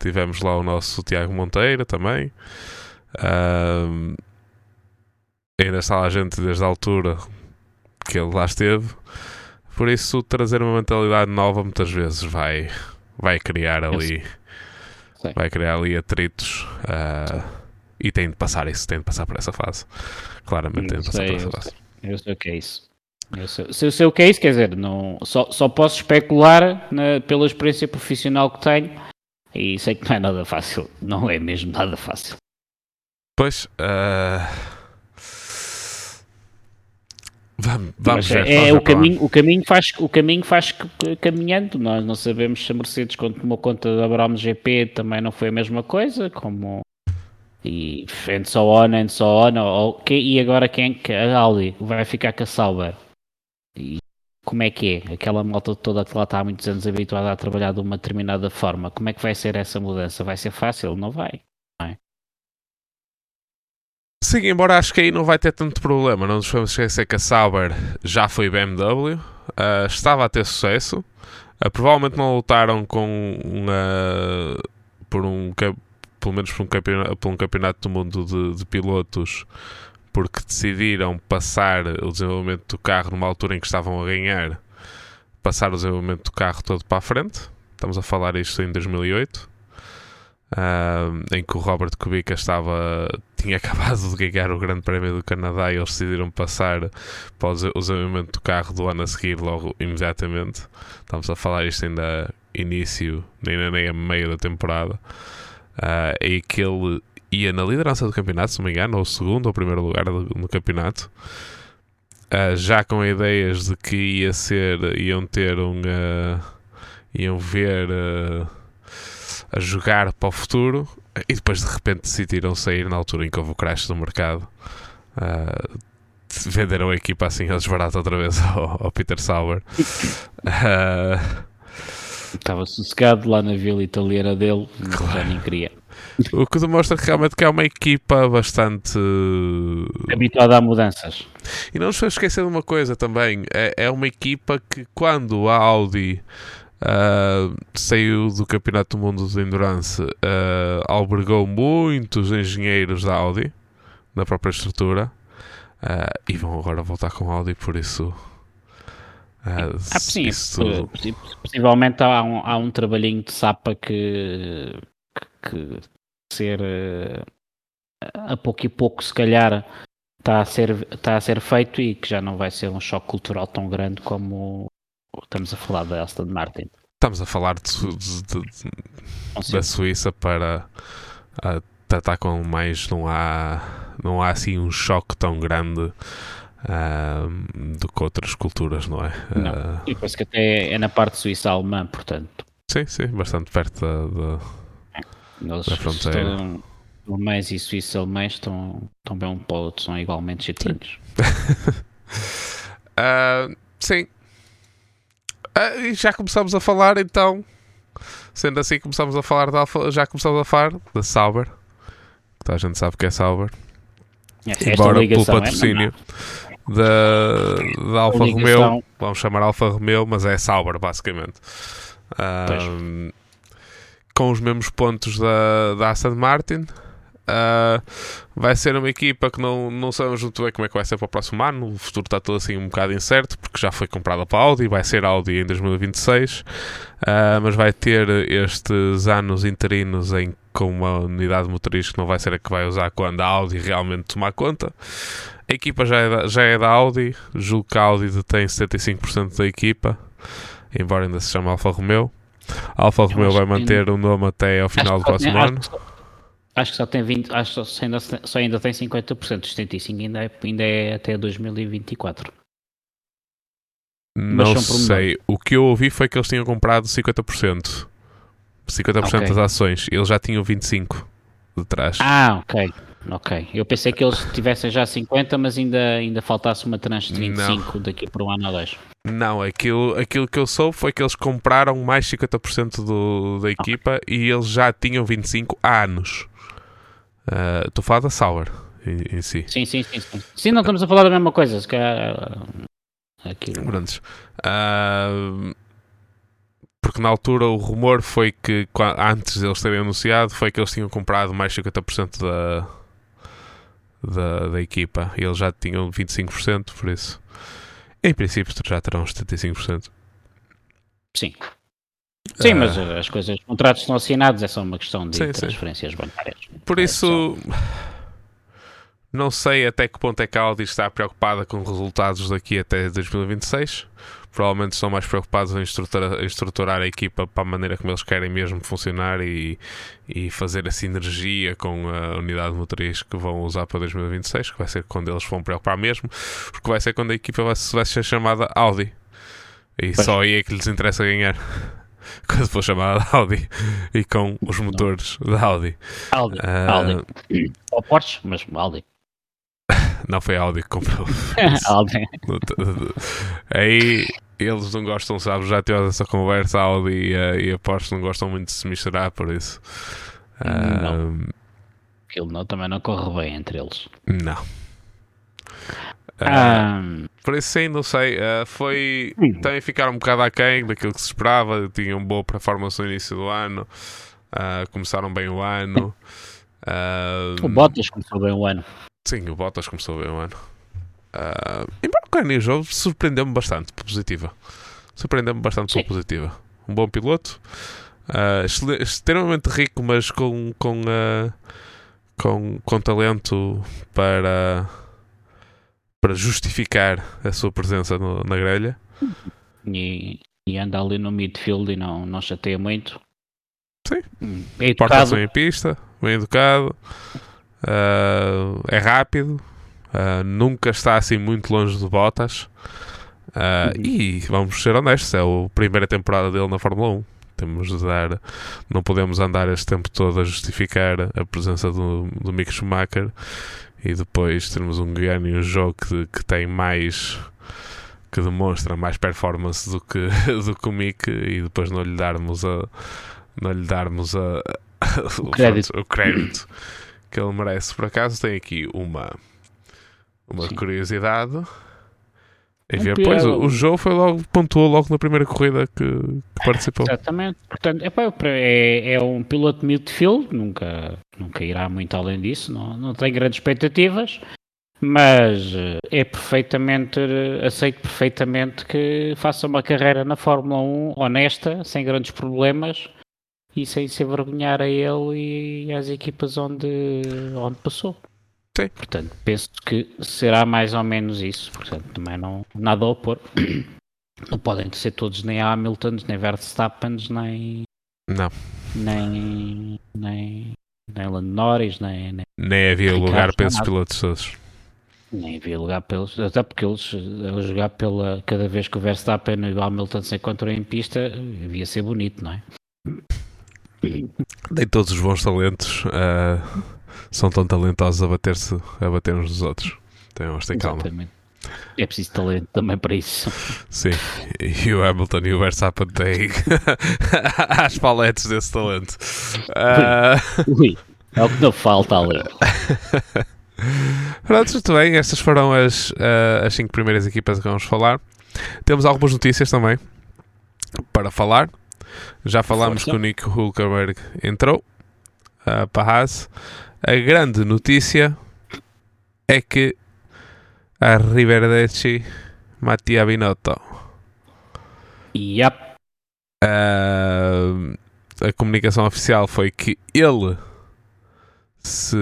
tivemos lá o nosso Tiago Monteira também. Uh, ainda está lá a gente desde a altura que ele lá esteve. Por isso, trazer uma mentalidade nova muitas vezes vai, vai criar ali vai criar ali atritos uh, e tem de passar isso, tem de passar por essa fase. Claramente tem de passar sei, por essa fase. Eu sei o que é isso. Eu sei, se eu sei o que é isso, quer dizer, não, só, só posso especular na, pela experiência profissional que tenho e sei que não é nada fácil. Não é mesmo nada fácil. Pois. Uh... Vamos, vamos ver. É, o, caminho, o, caminho faz, o caminho faz caminhando. Nós não sabemos se a Mercedes, quando tomou conta da Brown GP, também não foi a mesma coisa. Como e and so on and so on. Ou, e agora quem a Audi vai ficar com a Sauber? E como é que é? Aquela moto toda que lá está há muitos anos habituada a trabalhar de uma determinada forma. Como é que vai ser essa mudança? Vai ser fácil? Não vai. Sim, embora acho que aí não vai ter tanto problema. Não nos vamos esquecer que a Sauber já foi BMW, uh, estava a ter sucesso. Uh, provavelmente não lutaram com uma, por um pelo menos por um campeonato, por um campeonato do mundo de, de pilotos porque decidiram passar o desenvolvimento do carro numa altura em que estavam a ganhar, passar o desenvolvimento do carro todo para a frente. Estamos a falar isto em 2008, em que o Robert Kubica estava, tinha acabado de ganhar o Grande Prémio do Canadá e eles decidiram passar para o desenvolvimento do carro do ano a seguir, logo imediatamente. Estamos a falar isto ainda início, nem, nem a meio da temporada. Uh, e que ele ia na liderança do campeonato, se não me engano, ou segundo ou primeiro lugar no campeonato, uh, já com ideias de que ia ser, iam ter um. Uh, iam ver a jogar para o futuro e depois de repente decidiram sair na altura em que houve o crash do mercado. venderam a equipa assim a desbarato outra vez ao, ao Peter Sauber. Estava sossegado lá na vila italiana dele, claro. já nem queria. O que demonstra que realmente que é uma equipa bastante habituada a mudanças. E não nos esquecer de uma coisa também: é, é uma equipa que, quando a Audi uh, saiu do Campeonato do Mundo de Endurance, uh, albergou muitos engenheiros da Audi na própria estrutura uh, e vão agora voltar com a Audi, por isso. Uh, ah, sim, tudo... possivelmente há um, há um trabalhinho de sapa que, que ser uh, a pouco e pouco, se calhar, está a, ser, está a ser feito e que já não vai ser um choque cultural tão grande como estamos a falar da Aston Martin. Estamos a falar de, de, de, da Suíça para uh, tratar com mais. Não há, não há assim um choque tão grande uh, do que outras culturas, não é? Não. Uh, e parece que até é na parte suíça alemã, portanto. Sim, sim, bastante perto da, da eles da fronteira. Estão, alemães e suíços alemães estão, estão bem um para o outro, são igualmente chatinhos. uh, sim. Uh, e já começamos a falar então. Sendo assim, começamos a falar da Alfa, já começamos a falar da Sauber. Que a gente sabe que é Sauber. Esta Embora pelo é patrocínio é da, da Alfa Romeo, vamos chamar Alfa Romeo, mas é Sauber basicamente. Com os mesmos pontos da, da Aston Martin. Uh, vai ser uma equipa que não, não sabemos muito bem como é que vai ser para o próximo ano. O futuro está todo assim um bocado incerto, porque já foi comprada para a Audi, vai ser Audi em 2026, uh, ah, mas vai ter estes anos interinos em com uma unidade motriz que não vai ser a que vai usar quando a Audi realmente tomar conta. A equipa já é da, já é da Audi, julgo que a Audi detém 75% da equipa, embora ainda se chame Alfa Romeo. A Alfa Romeo vai manter o nome até ao final do próximo ano. Acho que só tem 20, acho que só ainda, só ainda tem 50%, 75% ainda é, ainda é até 2024. Não sei. O que eu ouvi foi que eles tinham comprado 50%. 50% okay. das ações. Eles já tinham 25% de trás. Ah, ok. Ok. Eu pensei que eles tivessem já 50, mas ainda, ainda faltasse uma tranche de 25 Não. daqui por um ano ou dois. Não, aquilo, aquilo que eu soube foi que eles compraram mais 50% do, da equipa okay. e eles já tinham 25 há anos. Estou a falar da Sauer em, em, si. Sim, sim, sim, sim. Sim, não estamos a falar da mesma coisa. Se calhar, Aquilo. Prontos. Uh, porque na altura o rumor foi que antes de eles terem anunciado foi que eles tinham comprado mais 50% da, da, da equipa e eles já tinham 25%, por isso em princípio já terão 75%. Sim. Sim, uh, mas as coisas, os contratos estão assinados, é só uma questão de sim, transferências sim. bancárias. Por é isso, só... Não sei até que ponto é que a Audi está preocupada com resultados daqui até 2026. Provavelmente estão mais preocupados em estruturar, em estruturar a equipa para a maneira como eles querem mesmo funcionar e, e fazer a sinergia com a unidade motriz que vão usar para 2026, que vai ser quando eles vão preocupar mesmo, porque vai ser quando a equipa vai, vai ser chamada Audi. E pois. só aí é que lhes interessa ganhar quando for chamada Audi e com os motores da Audi. Audi, uh, Audi. Ou Porsche, mas Audi. Não foi a Audi que comprou. Audi. Aí eles não gostam, sabes? Já tivemos essa conversa. A Audi e a, e a Porsche não gostam muito de se misturar, por isso. Não. Um, Aquilo não, também não corre bem entre eles. Não. Uh, por isso sim, não sei. Uh, foi. Hum. Também ficaram um bocado aquém daquilo que se esperava. Tinham boa performance no início do ano. Uh, começaram bem o ano. o Bottas começou bem o ano. Sim, o Bottas começou bem o ano. Uh, embora o Kanye surpreendeu-me bastante positiva. Surpreendeu-me bastante Sim. positiva. Um bom piloto. Uh, extremamente rico, mas com, com, uh, com, com talento para, para justificar a sua presença no, na grelha. E, e anda ali no midfield e não, não chateia muito. Sim. É Porta-se em pista, bem educado. Uh, é rápido, uh, nunca está assim muito longe de Bottas. Uh, uhum. E vamos ser honestos, é a primeira temporada dele na Fórmula 1. Temos de dar, não podemos andar este tempo todo a justificar a presença do, do Mick Schumacher e depois termos um Guiano e um jogo que, que tem mais que demonstra mais performance do que, do que o Mick e depois não lhe darmos a não lhe darmos a, o, crédito. o crédito que ele merece. Por acaso tem aqui uma, uma curiosidade. Em ver, pois, o, o Joe foi logo, pontuou logo na primeira corrida que, que participou. Exatamente, portanto, é, é um piloto midfield, nunca, nunca irá muito além disso, não, não tem grandes expectativas, mas eh, é perfeitamente, aceito perfeitamente que faça uma carreira na Fórmula 1 honesta, sem grandes problemas, e sem se avergonhar a ele e às equipas onde, onde passou. Sim. Portanto, penso que será mais ou menos isso. Portanto, também não nada a opor. Não podem ser todos nem Hamiltons, nem Verstappens, nem. Não. Nem. Nem. Nem Lando Norris, nem. Nem, nem havia Ricardo, lugar para esses pilotos todos. Nem havia lugar pelos. Até porque eles, a jogar pela. Cada vez que o Verstappen e o Hamilton se encontram em pista, devia ser bonito, não é? Nem todos os bons talentos uh, são tão talentosos a bater-se a bater uns dos outros. Então ter calma. Exatamente. É preciso talento também para isso. Sim, e o Hamilton e o Verstappen têm as paletes desse talento. Uh... Ui, é o que não falta ali. Pronto, muito bem. Estas foram as, uh, as cinco primeiras equipas que vamos falar. Temos algumas notícias também para falar. Já falámos Força. que o Nick Hulkenberg entrou uh, para a Haas. A grande notícia é que a Riverdeci Mattia Binotto. Yep. Uh, a comunicação oficial foi que ele se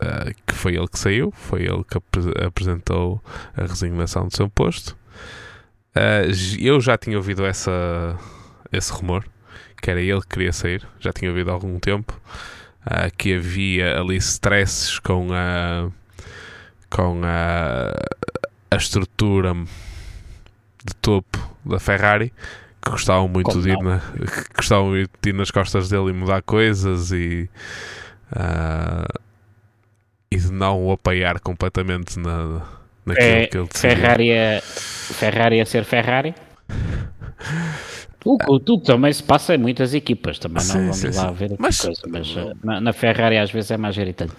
uh, que foi ele que saiu, foi ele que ap apresentou a resignação do seu posto. Uh, eu já tinha ouvido essa, esse rumor, que era ele que queria sair, já tinha ouvido há algum tempo, uh, que havia ali stresses com a com a, a estrutura de topo da Ferrari que gostavam muito Como de ir, na, que gostavam de ir nas costas dele e mudar coisas e uh, e de não o apoiar completamente na, naquilo É, que ele decidia. Ferrari a, Ferrari a ser Ferrari. O que também se passa em muitas equipas, também Sim, não vamos sim, lá sim. ver Mas- mas, coisa, mas uh, na, na Ferrari às vezes é mais irritante.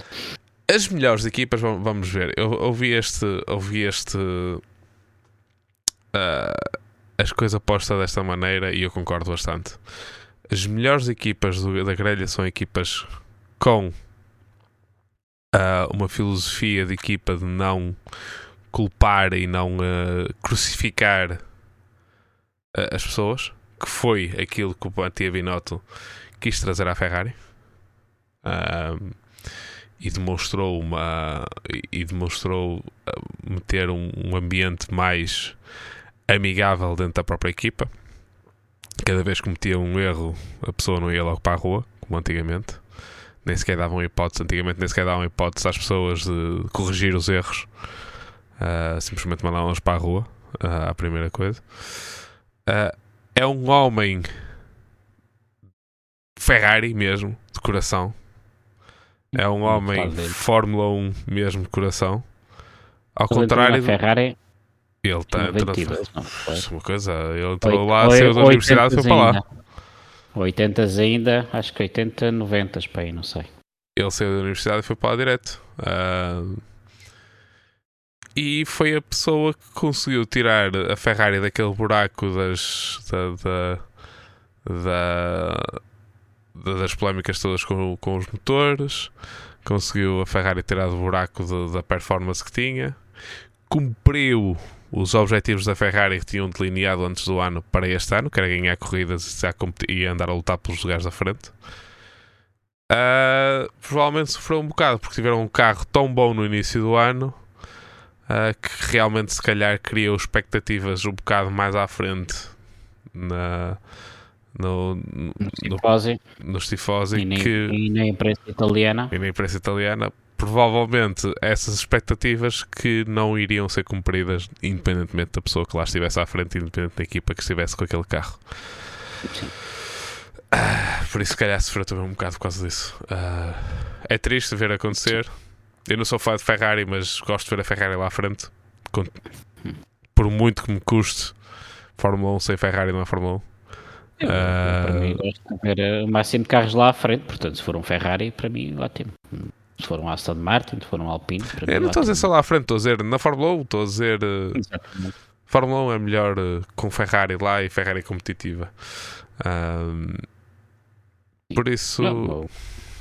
As melhores equipas, vam- vamos ver. Eu ouvi este. Ouvi este. ah, as coisas postas desta maneira e eu concordo bastante. As melhores equipas do- da grelha são equipas com ah, uma filosofia de equipa de não culpar e não ah, crucificar as pessoas, que foi aquilo que o Mattia Binotto quis trazer à Ferrari. E demonstrou uma e- demonstrou ah, meter um, um ambiente mais amigável dentro da própria equipa. Cada vez que cometia um erro, a pessoa não ia logo para a rua, como antigamente. Nem sequer davam hipótese, antigamente nem sequer davam hipótese às pessoas de corrigir os erros. Ah, simplesmente mandavam-las para a rua, ah, a primeira coisa. Ah, é um homem Ferrari mesmo, de coração. É um homem. Fórmula 1 mesmo de coração. Ao Ele contrário, Ferrari ele está 92, não foi? Isso é uma coisa, ele entrou Oit- lá, saiu da universidade e foi 80s para lá. ainda. 80 ainda, acho que 80, 90 para aí, não sei. Ele saiu da universidade e foi para lá direto. Ah, e foi a pessoa que conseguiu tirar a Ferrari daquele buraco das, da, da- da- da- das polémicas todas com, com os motores. Conseguiu a Ferrari tirar do buraco de- da performance que tinha. Cumpriu os objetivos da Ferrari que tinham delineado antes do ano para este ano, que era ganhar corridas e e andar a lutar pelos lugares da frente. Uh, provavelmente sofreu um bocado porque tiveram um carro tão bom no início do ano uh, que realmente se calhar criou expectativas um bocado mais à frente na, no, no, no, Tifosi, nos tifosi e, nem, que, e na imprensa italiana. e na imprensa italiana provavelmente essas expectativas que não iriam ser cumpridas independentemente da pessoa que lá estivesse à frente independente da equipa que estivesse com aquele carro Sim. Ah, por isso, se calhar, sofreu também um bocado por causa disso. Ah, é triste ver acontecer. Eu não sou fã de Ferrari, mas gosto de ver a Ferrari lá à frente. Por muito que me custe, Fórmula 1 sem Ferrari não é Fórmula 1. Eu, Ah. Para mim, gosto de ver eh, o máximo de carros lá à frente. Portanto, se for um Ferrari, para mim, ótimo. Se for um Aston Martin, se for um Alpine, para mim, Eu não estou a dizer só lá à frente, estou a dizer na Fórmula 1, estou a dizer. eh, Exatamente. Fórmula 1 é melhor eh, com Ferrari lá e Ferrari competitiva. Ahm, por isso, Não,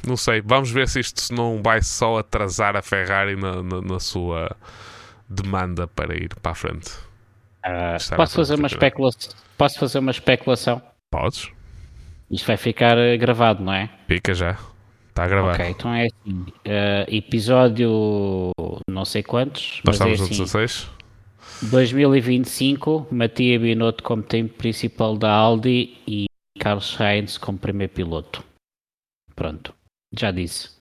não. sei. Vamos ver se isto não vai só atrasar a Ferrari na, na, na sua demanda para ir para a frente. À posso, fazer uma especulação? posso fazer uma especulação? Podes? Isto vai ficar eh, gravado, não é? Fica já. Está a gravar. Ok, então é assim. eh, episódio não sei quantos, Nós mas é estamos no assim. 16. 2025, Matia Binotto como tempo principal da Aldi e Carlos Sainz como primeiro piloto. Pronto, já disse.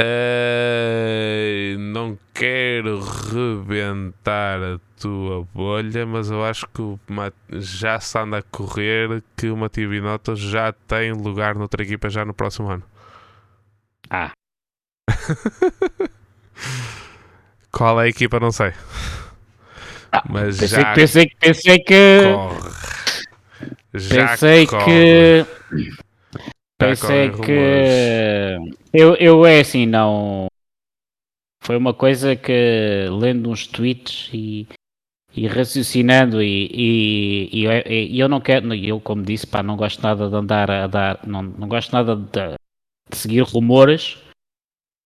Eh, não quero rebentar a tua bolha, mas eu acho que já se anda a correr que o Matia Binotto já tem lugar noutra equipa já no próximo ano. Ah, Qual é a equipa? Não sei. Ah, Mas pensei, já pensei, que- pensei que. corre. Já Pensei corre. que. Pensei que. Eu, eu é assim, não. Foi uma coisa que lendo uns tweets e, e raciocinando e, e, e, eu- e eu não quero, eu como disse, pá, não gosto nada de andar a dar, não, não gosto nada de, de seguir rumores,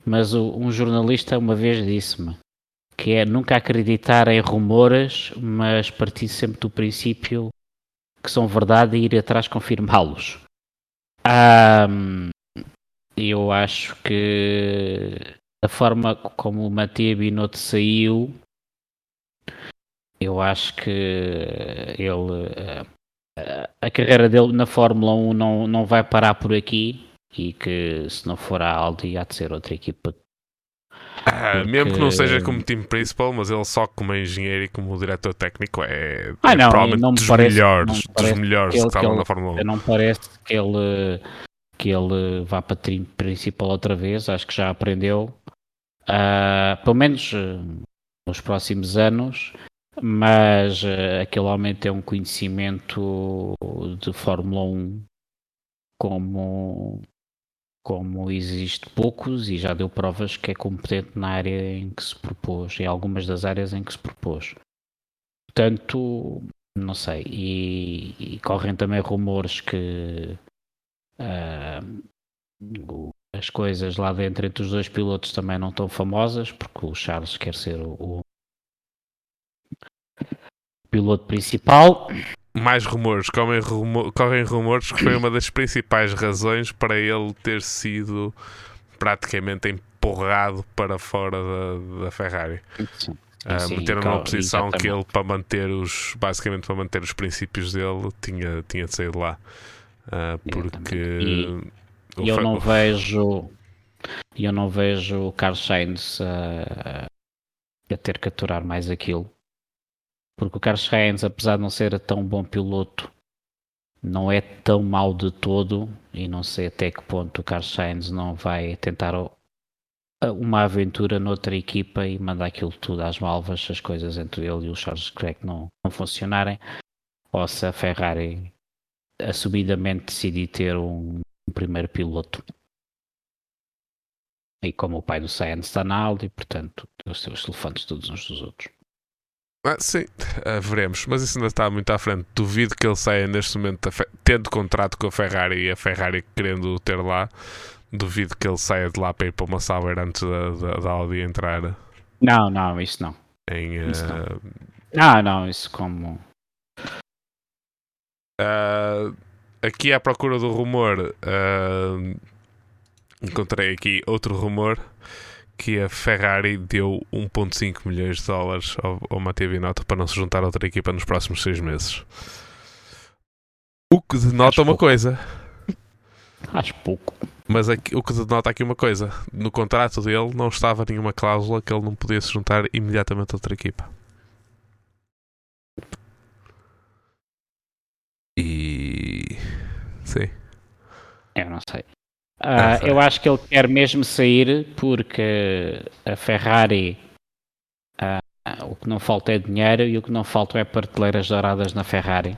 mas o- um jornalista uma vez disse-me que é nunca acreditar em rumores, mas partir sempre do princípio que são verdade e ir atrás confirmá-los. Um, eu acho que a forma como o Matheus Binotto saiu, eu acho que ele a carreira dele na Fórmula 1 não, não vai parar por aqui e que se não for a Audi há de ser outra equipa. Ah, Porque... Mesmo que não seja como team principal, mas ele só como engenheiro e como diretor técnico é, ah, não, é provavelmente não dos, parece, melhores, dos melhores que, ele, que estavam na Fórmula 1. Não parece que ele, que ele vá para team principal outra vez, acho que já aprendeu. Uh, pelo menos uh, nos próximos anos mas uh, aquele homem tem um conhecimento de Fórmula 1 como, como existe poucos e já deu provas que é competente na área em que se propôs, em algumas das áreas em que se propôs. Portanto, não sei, e, e correm também rumores que uh, as coisas lá dentro entre os dois pilotos também não estão famosas, porque o Charles quer ser o, o piloto principal. Mais rumores, correm, rumor, correm rumores que foi uma das principais razões para ele ter sido praticamente empurrado para fora da, da Ferrari. Sim. Uh, meteram numa posição exatamente. que ele para manter os basicamente para manter os princípios dele tinha, tinha de sair de lá uh, porque e, e eu não vejo eu não vejo o Carlos Sainz uh, a ter que aturar mais aquilo porque o Carlos Sainz, apesar de não ser tão bom piloto, não é tão mau de todo e não sei até que ponto o Carlos Sainz não vai tentar uma aventura noutra equipa e mandar aquilo tudo às malvas as coisas entre ele e o Charles Leclerc não, não funcionarem ou se a Ferrari assumidamente decidir ter um, um primeiro piloto e como o pai do Sainz está na Audi, portanto, os seus telefones todos uns dos outros. Ah, sim, uh, veremos, mas isso ainda está muito à frente. Duvido que ele saia neste momento, tendo contrato com a Ferrari e a Ferrari querendo ter lá. Duvido que ele saia de lá para ir para uma Sauber antes da, da, da Audi entrar. Não, não, isso não. Em, uh... isso não. Ah, não, isso como. Uh, aqui à procura do rumor, encontrei aqui outro rumor que a Ferrari deu 1.5 milhões de dólares ao, ao Matia Binotto para não se juntar a outra equipa nos próximos seis meses. O que denota Acho uma pouco. coisa. Acho pouco. Mas aqui, o que denota aqui uma coisa: no contrato dele não estava nenhuma cláusula que ele não podia se juntar imediatamente a outra equipa. E. Sim. Eu não sei. Uh, eu acho que ele quer mesmo sair porque a Ferrari uh, o que não falta é dinheiro e o que não falta é prateleiras douradas na Ferrari.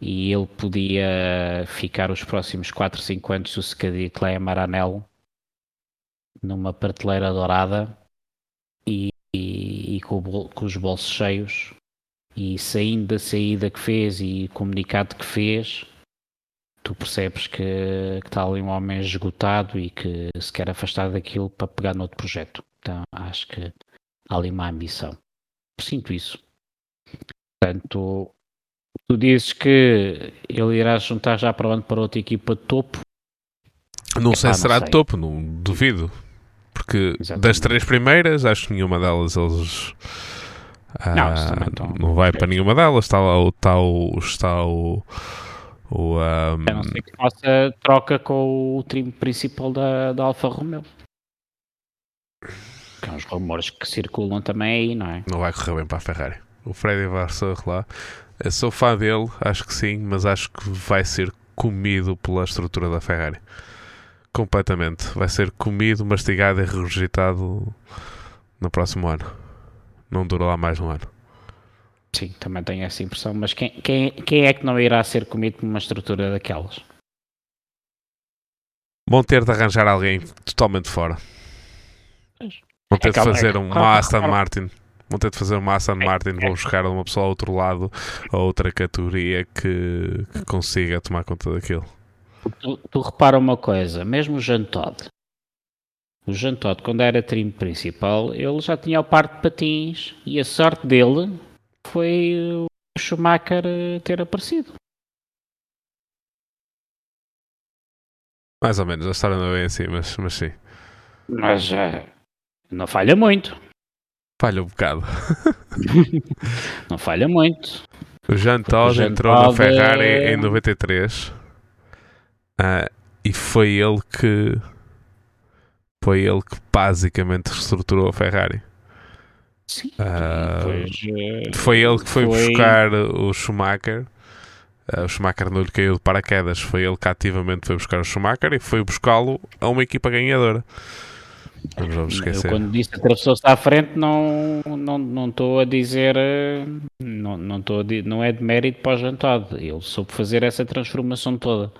E ele podia ficar os próximos 4, 5 anos sossegadinho lá em Maranello numa prateleira dourada e, e, e com, com, os bolsos cheios e saindo da saída que fez e comunicado que fez tu percebes que, que está ali um homem esgotado e que se quer afastar daquilo para pegar no outro projeto. Então acho que há ali uma ambição. Sinto isso. Portanto, tu dizes que ele irá juntar já para onde para outra equipa de topo. Não sei se será de topo, não duvido. Porque Exatamente. das três primeiras, acho que nenhuma delas eles. Não, ah, não vai para nenhuma delas. Está lá está o, está o o, um... A não ser que faça troca com o trim principal da, da Alfa Romeo. Que são os rumores que circulam também aí, não é? Não vai correr bem para a Ferrari. O Freddy Vasseur lá, eu sou fã dele, acho que sim, mas acho que vai ser comido pela estrutura da Ferrari. Completamente. Vai ser comido, mastigado e regurgitado no próximo ano. Não dura lá mais um ano. Sim, também tenho essa impressão. Mas quem, quem, quem é que não irá ser comido por uma estrutura daquelas? Vão ter de arranjar alguém totalmente fora. Vão ter é de fazer um Aston Martin. Vão ter de fazer uma Aston é, Martin. Vão é. buscar uma pessoa ao outro lado, a outra categoria que, que consiga tomar conta daquilo. Tu, tu repara uma coisa, mesmo o Jean Todt, o Jean Todt, quando era trim principal, ele já tinha o par de patins e a sorte dele foi o Schumacher eh, ter aparecido. Mais ou menos, a história não é bem assim, mas, mas sim. Mas uh, não falha muito. Falha um bocado. não falha muito. O Jean Todt entrou na Ferrari é... em 93 uh, ah, e foi ele que foi ele que basicamente reestruturou a Ferrari. Sim, uh, pois, foi ele que foi, foi... buscar o Schumacher. Uh, o Schumacher não lhe caiu de paraquedas, foi ele que ativamente foi buscar o Schumacher e foi buscá-lo a uma equipa ganhadora. Não vamos esquecer. Eu, quando disse atravessou-se à frente, não estou não, não a dizer. Não, não, estou não é de mérito para o jantado. Ele soube fazer essa transformação toda.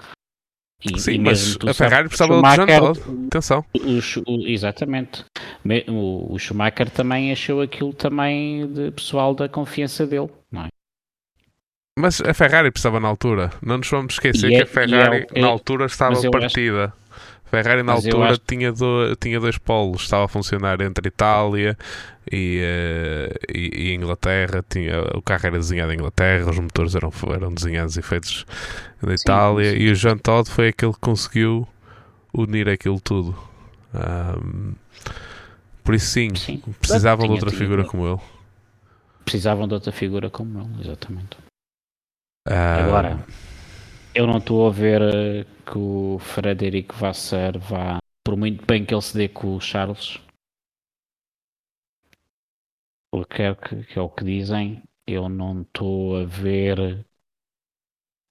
E, Sim, e mas a Ferrari precisava Schumacher, de jantado. Atenção. O, o, exatamente. O, o Schumacher também achou aquilo também de pessoal da confiança dele, não é? Mas a Ferrari precisava na altura. Não nos vamos esquecer e que é, a Ferrari é, na altura estava partida. Acho, Ferrari na altura acho... tinha, do, tinha dois polos, estava a funcionar entre Itália e, uh, e, e, Inglaterra. Tinha, o carro era desenhado em Inglaterra, os motores eram, eram desenhados e feitos na Itália. Sim, sim. E o Jean Todt foi aquele que conseguiu unir aquilo tudo. Um, por isso, sim, sim. precisavam tinha, de outra tinha, figura tinha. como ele. Precisavam de outra figura como ele, exatamente. Agora eu não estou a ver eh, que o Frederico Vassar vá, por muito bem que ele se dê com o Charles, é, que é o que dizem, eu não estou a ver.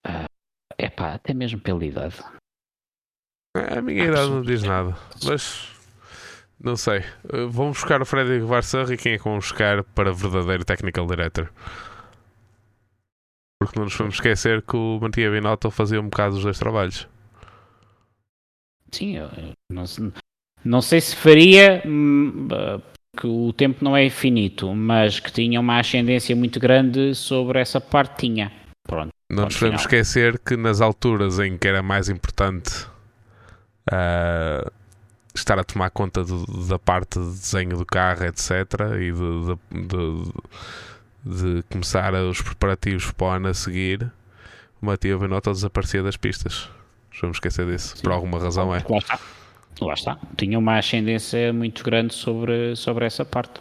Uh, epá, até mesmo pela idade. A minha idade não diz nada, mas não sei. Eh, vamos buscar o Frederico Vassar e quem é que vamos buscar para verdadeiro Technical Director? Porque não nos vamos esquecer que o Matia Binotto fazia um bocado dos dois trabalhos. Sim, não, não sei se faria, hum, que o tempo não é infinito, mas que tinha uma ascendência muito grande sobre essa parte, tinha. Pronto. Não nos podemos esquecer que nas alturas em que era mais importante uh, estar a tomar conta da parte de desenho do carro, etc., e de, de, de de começar os preparativos para o ano a seguir, o Matia Benotto desaparecia das pistas. Vamos esquecer disso. Sim. Por alguma razão é. Lá está. Lá está. Tinha uma ascendência muito grande sobre, sobre essa parte.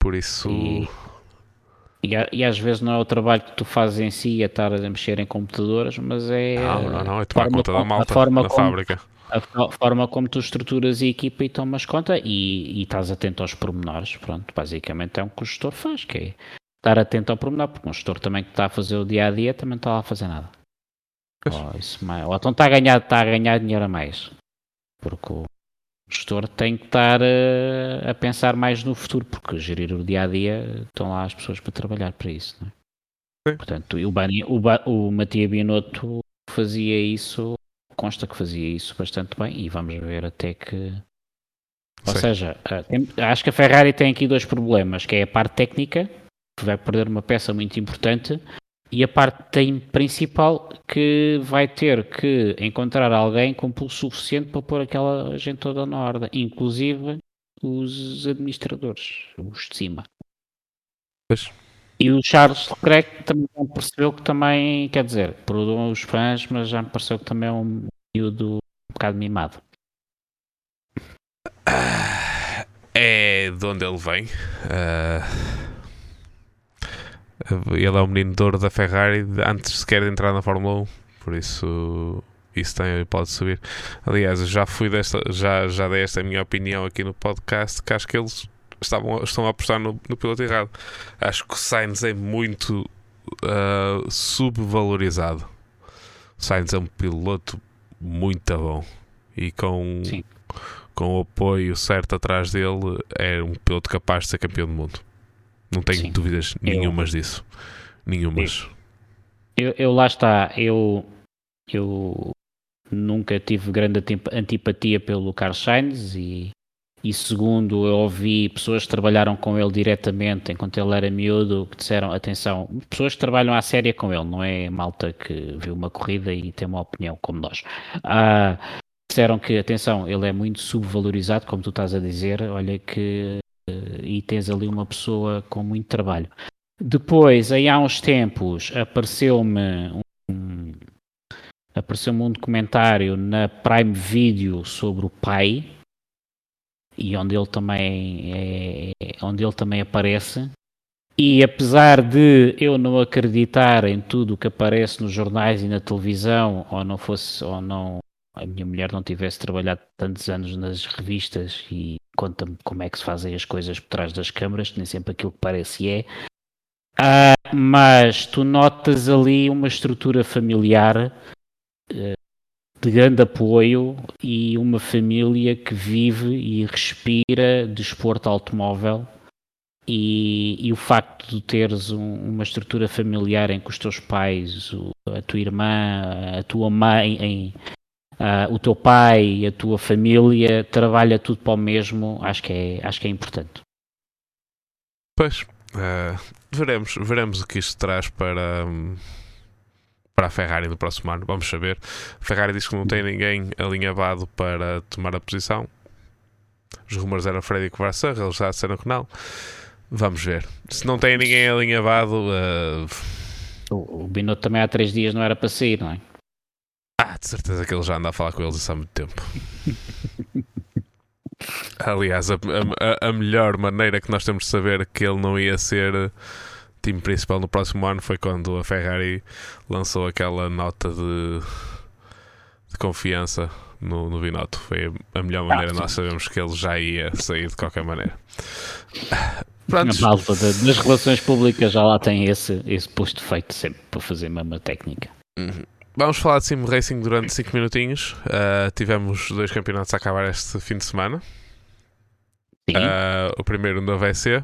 Por isso. E, e, e, às vezes não é o trabalho que tu fazes em si a estar a mexer em computadoras, mas é. Não, não, não. É tomar conta da malta na como, fábrica. A forma como tu estruturas a equipa e tomas conta e, e estás atento aos pormenores. Pronto, basicamente é um que o gestor faz, que é estar atento ao pormenor, porque um gestor também que está a fazer o dia a dia também não está lá a fazer nada. Ou, isso, ou então está a, ganhar, está a ganhar dinheiro a mais. Porque o gestor tem que estar uh, a pensar mais no futuro, porque gerir o dia a dia estão lá as pessoas para trabalhar para isso. Não é? Portanto, o, Bani, o, ba, o Matia Binotto fazia isso, consta que fazia isso bastante bem e vamos ver até que. Ou Sim. seja, tem, acho que a Ferrari tem aqui dois problemas, que é a parte técnica vai perder uma peça muito importante e a parte tem principal que vai ter que encontrar alguém com pulso suficiente para pôr aquela gente toda na ordem, inclusive os administradores, os de cima. Pois. E o Charles Leclerc também percebeu que também, quer dizer, perdoam os fãs, mas já me pareceu que também é um miúdo um bocado mimado. É de onde ele vem. Uh ele é o menino de ouro da Ferrari antes sequer de entrar na Fórmula 1, por isso isso tem pode subir. Aliás, já fui desta, já, já dei esta minha opinião aqui no podcast que acho que eles estavam, estão a apostar no, no piloto errado. Acho que o Sainz é muito uh, subvalorizado. O Sainz é um piloto muito bom e com, com o apoio certo atrás dele é um piloto capaz de ser campeão do mundo. Não tenho Sim. dúvidas nenhumas eu, disso. Nenhumas. Eu, eu, lá está, eu, eu nunca tive grande antipatia pelo Carlos Sainz e, e segundo eu ouvi pessoas que trabalharam com ele diretamente enquanto ele era miúdo que disseram, atenção, pessoas que trabalham à séria com ele, não é malta que viu uma corrida e tem uma opinião como nós. Ah, disseram que, atenção, ele é muito subvalorizado, como tu estás a dizer, olha que e tens ali uma pessoa com muito trabalho. Depois, aí há uns tempos, apareceu-me um, apareceu-me um documentário na Prime Video sobre o pai e onde ele também é, onde ele também aparece e apesar de eu não acreditar em tudo o que aparece nos jornais e na televisão ou não fosse ou não a minha mulher não tivesse trabalhado tantos anos nas revistas e conta-me como é que se fazem as coisas por trás das câmaras, nem sempre aquilo que parece é. Uh, mas tu notas ali uma estrutura familiar uh, de grande apoio e uma família que vive e respira desporto automóvel e, e, o facto de teres um, uma estrutura familiar em que os teus pais, a tua irmã, a tua mãe, em, uh, o teu pai, a tua família, trabalha tudo para o mesmo, acho que é, acho que é importante. Pois, uh, veremos, veremos o que isto traz para, para a Ferrari no próximo ano, vamos saber. A Ferrari diz que não tem ninguém alinhavado para tomar a posição. Os rumores eram Freddy Vassar, eles já disseram que não. Vamos ver. Se não tem ninguém alinhavado. Uh... O, o Binotto também há três dias não era para sair, não é? Ah, de certeza que ele já anda a falar com eles há muito tempo. Aliás, a, a, a, melhor maneira que nós temos de saber que ele não ia ser time principal no próximo ano foi quando a Ferrari lançou aquela nota de, de confiança no, no Binotto. Foi a melhor maneira, ah, nós sabemos que ele já ia sair de qualquer maneira. Pronto. A malta das relações públicas já lá tem esse, esse posto feito sempre para fazer mesma técnica. Uhum. Vamos falar de Sim Racing durante 5 minutinhos. Uh, tivemos dois campeonatos a acabar este fim de semana. Uh, o primeiro no AVC.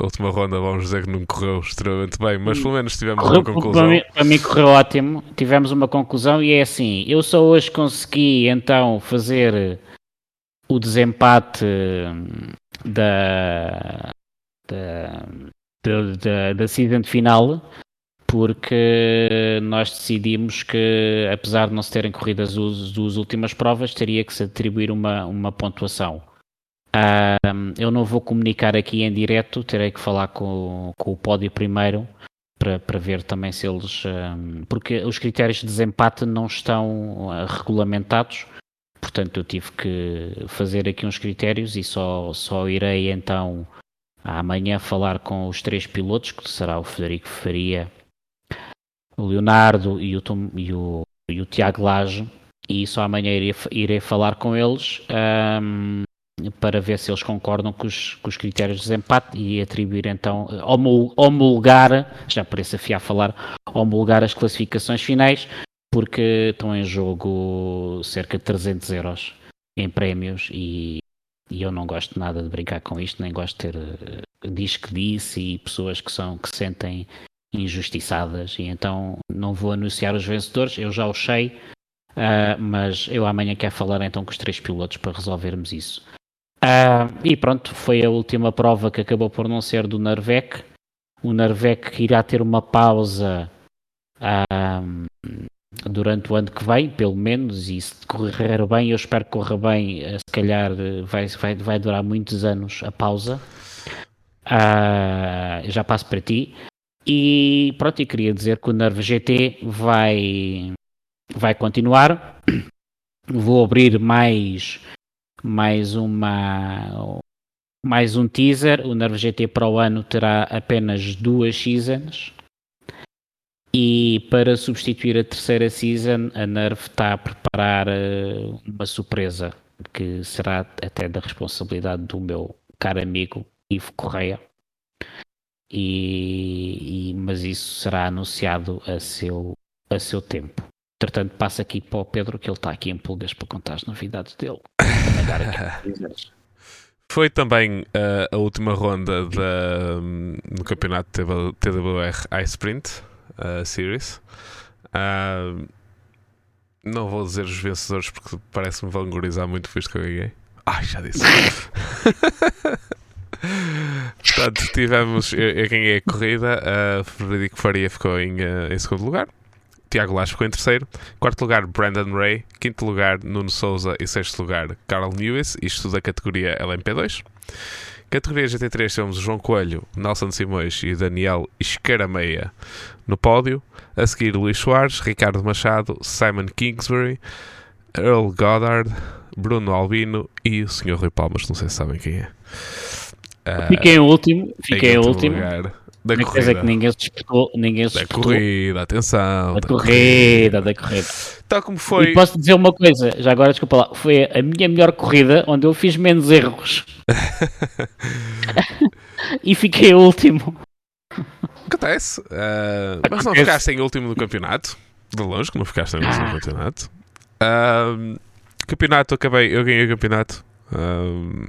A última ronda, vamos dizer que não correu extremamente bem, mas pelo menos tivemos correu, uma conclusão. Para mim, para mim, correu ótimo. Tivemos uma conclusão e é assim: eu só hoje consegui então fazer o desempate da, da, da, da, da final porque nós decidimos que, apesar de não se terem corrido as duas últimas provas, teria que se atribuir uma, uma pontuação. Eu não vou comunicar aqui em direto, terei que falar com, com o pódio primeiro para, para ver também se eles. Um, porque os critérios de desempate não estão uh, regulamentados, portanto eu tive que fazer aqui uns critérios e só, só irei então amanhã falar com os três pilotos, que será o Federico Faria, o Leonardo e o, Tom, e o, e o Tiago Lage, e só amanhã irei, irei falar com eles um, para ver se eles concordam com os, com os, critérios de desempate e atribuir então, homologar, já parece a falar, homologar as classificações finais, porque estão em jogo cerca de 300 euros em prémios e, e eu não gosto nada de brincar com isto, nem gosto de ter uh, diz que disse e pessoas que são que sentem injustiçadas e então não vou anunciar os vencedores, eu já os sei, uh, mas eu amanhã quero falar então com os três pilotos para resolvermos isso. Uh, e pronto, foi a última prova que acabou por não ser do Narvec. O Narvec irá ter uma pausa uh, durante o ano que vem, pelo menos, e se correr bem, eu espero que corra bem, se calhar vai, vai, vai durar muitos anos a pausa. Uh, já passo para ti. E pronto, eu queria dizer que o Nerve GT vai, vai continuar. Vou abrir mais, mais uma mais um teaser. O Nerve GT para o ano terá apenas duas seasons. E para substituir a terceira season, a Nerve está a preparar eh, uma surpresa que será até da responsabilidade do meu caro amigo Ivo Correia e, e, mas isso será anunciado a seu, a seu tempo. Entretanto, passa aqui para o Pedro, que ele está aqui em pulgas para contar as novidades dele. Foi também uh, a última ronda da, um, no campeonato TWR Ice Sprint uh, Series. Uh, não vou dizer os vencedores porque parece-me vanguardizar muito visto que eu ganhei. Ai, já disse. Portanto, tivemos. Eu ganhei a corrida. Uh, Frederico Faria ficou em, uh, em segundo lugar. Tiago Lage ficou em terceiro. Quarto lugar, Brandon Ray. Quinto lugar, Nuno Souza. E sexto lugar, Carl Lewis. Isto da categoria LMP2. Categoria GT3 temos João Coelho, Nelson Simões e Daniel Escarameia no pódio. A seguir, Luís Soares, Ricardo Machado, Simon Kingsbury, Earl Goddard, Bruno Albino e o Sr. Rui Palmas, não sei se sabem quem é. Uh, fiquei em último, fiquei em último. Lugar da Uma coisa que ninguém se disputou, ninguém se da disputou. corrida, atenção. Da, corrida, da corrida. Tal como foi. E posso dizer uma coisa, já agora desculpa lá, foi a minha melhor corrida onde eu fiz menos erros. e fiquei último. Acontece. Uh, mas não ficaste em último no campeonato. De longe, que não ficaste em último no campeonato. Uh, campeonato, acabei, eu ganhei o campeonato. Uh,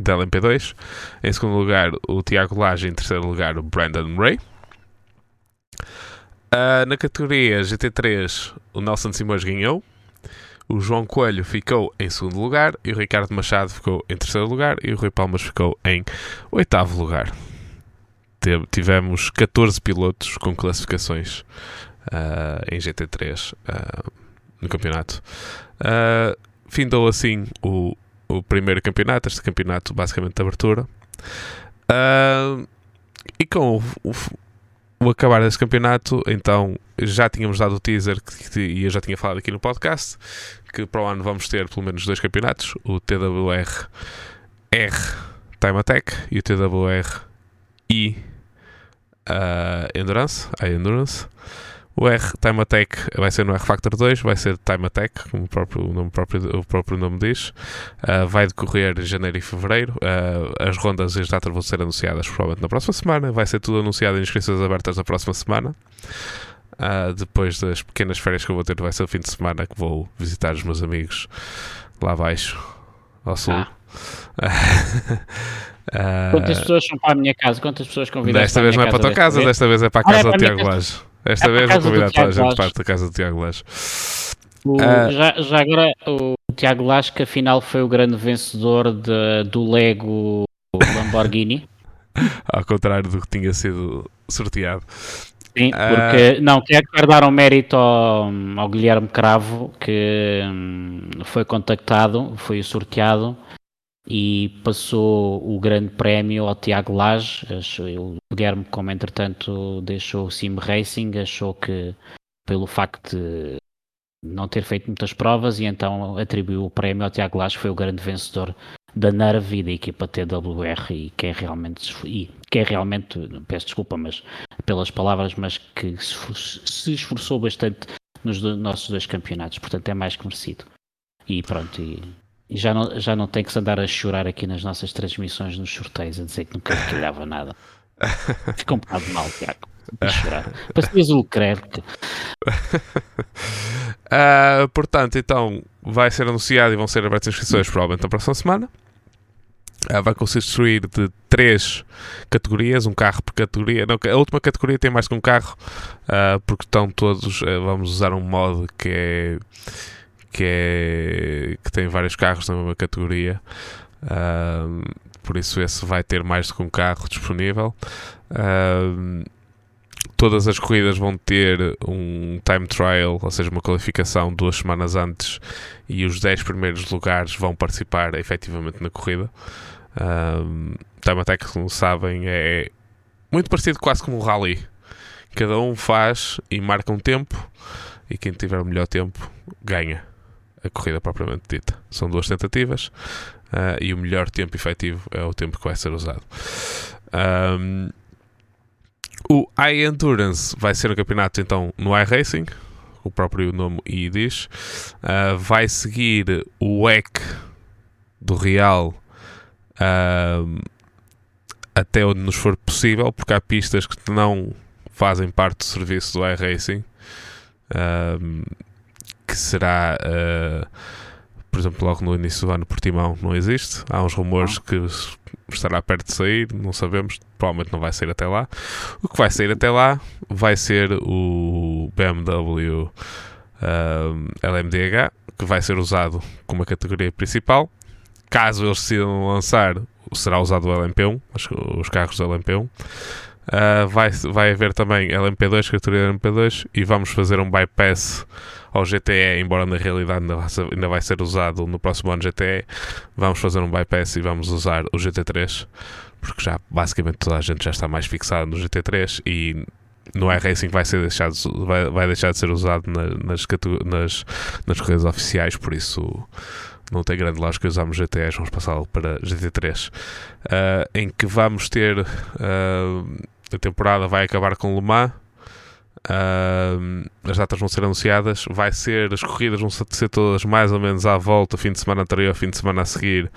da LMP2. Em segundo lugar, o Tiago Lage. Em terceiro lugar, o Brandon Ray. Uh, na categoria GT3, o Nelson Simões ganhou. O João Coelho ficou em segundo lugar. E o Ricardo Machado ficou em terceiro lugar. E o Rui Palmas ficou em oitavo lugar. Tivemos 14 pilotos com classificações uh, em GT3 uh, no campeonato. findou assim o o primeiro campeonato, este campeonato basicamente de abertura. Uh, e com o, o, o, acabar desse campeonato, então já tínhamos dado o teaser que, e eu já tinha falado aqui no podcast que para o ano vamos ter pelo menos dois campeonatos: o TWR R Time Attack e o TWR I uh, Endurance, a Endurance. O R Time Attack vai ser no R Factor 2, vai ser Time Attack, como o próprio o nome, próprio, o próprio nome diz. Uh, vai decorrer em janeiro e fevereiro. Uh, as rondas e as datas vão ser anunciadas provavelmente na próxima semana. Vai ser tudo anunciado em inscrições abertas na próxima semana. Uh, depois das pequenas férias que eu vou ter, vai ser o fim de semana que vou visitar os meus amigos lá abaixo, ao sul. Ah. Quantas pessoas são para a minha casa? Quantas pessoas convidaram? Desta vez não é para a tua casa, desta vez é para a casa ah, é do Tiago Laje. Esta é vez vou convidar toda a gente para a casa do Tiago. O, uh, já, já, agora, o Tiago Lage, que afinal foi o grande vencedor de, do Lego Lamborghini. Ao contrário do que tinha sido sorteado. Sim, ah, porque não, quero dar um mérito ao, ao Guilherme Cravo, que hum, foi contactado, foi sorteado e passou o grande prémio ao Tiago Lage. O Guilherme, como entretanto deixou o Sim Racing, achou que pelo facto de não ter feito muitas provas e então atribuiu o prémio ao Tiago Lage, foi o grande vencedor da Nerve e da equipa TWR e que é realmente, e que é realmente, peço desculpa mas pelas palavras, mas que se esforçou bastante nos nossos dois campeonatos, portanto é mais que merecido. E pronto, e e já não, já não tem que se andar a chorar aqui nas nossas transmissões nos sorteios, a dizer que nunca calhava nada. Fica um bocado mal, Tiago. A chorar. Parecias o Leclerc. uh, portanto, então, vai ser anunciado e vão ser abertas inscrições provavelmente na próxima semana. Uh, vai consistir de três categorias, um carro por categoria. Não, a última categoria tem mais que um carro, uh, porque estão todos. vamos usar um modo que é que, é, que tem vários carros na mesma categoria. Uh, por isso esse vai ter mais que um carro disponível. Uh, todas as corridas vão ter um time trial, ou seja, uma qualificação duas semanas antes, e os 10 primeiros lugares vão participar efetivamente na corrida. Um, time que, como sabem, é muito parecido quase como um rally. Cada um faz e marca um tempo, e quem tiver o melhor tempo ganha a corrida propriamente dita. São duas tentativas uh, e o melhor tempo efetivo é o tempo que vai ser usado. Um, o iEndurance vai ser um campeonato então no iRacing, o próprio nome I diz. Uh, vai seguir o WEC do Real uh, até onde nos for possível, porque há pistas que não fazem parte do serviço do iRacing. Uh, que será, uh, por exemplo, logo no início do ano, Portimão não existe. Há uns rumores que estará perto de sair, não sabemos, provavelmente não vai sair até lá. O que vai sair até lá vai ser o BMW uh, eh, LMDH, que vai ser usado como a categoria principal. Caso eles decidam lançar, será usado o LMP1, os carros do LMP1. Uh, eh, vai, vai haver também LMP2, categoria LMP2, e vamos fazer um bypass ao GTE, embora na realidade ainda vai, ser, usado no próximo ano GTE, vamos fazer um bypass e vamos usar o GT3, porque já basicamente toda a gente já está mais fixada no GT3 e no iRacing vai, ser deixado, vai, vai deixar de ser usado na, nas, nas, nas corridas oficiais, por isso não tem grande lógica usarmos GTS, vamos passá-lo para GT3, uh, ah, em que vamos ter uh, a temporada vai acabar com Le Mans. Uh, as datas vão ser anunciadas. Vai ser, as corridas vão ser todas mais ou menos à volta, fim de semana anterior, fim de semana a seguir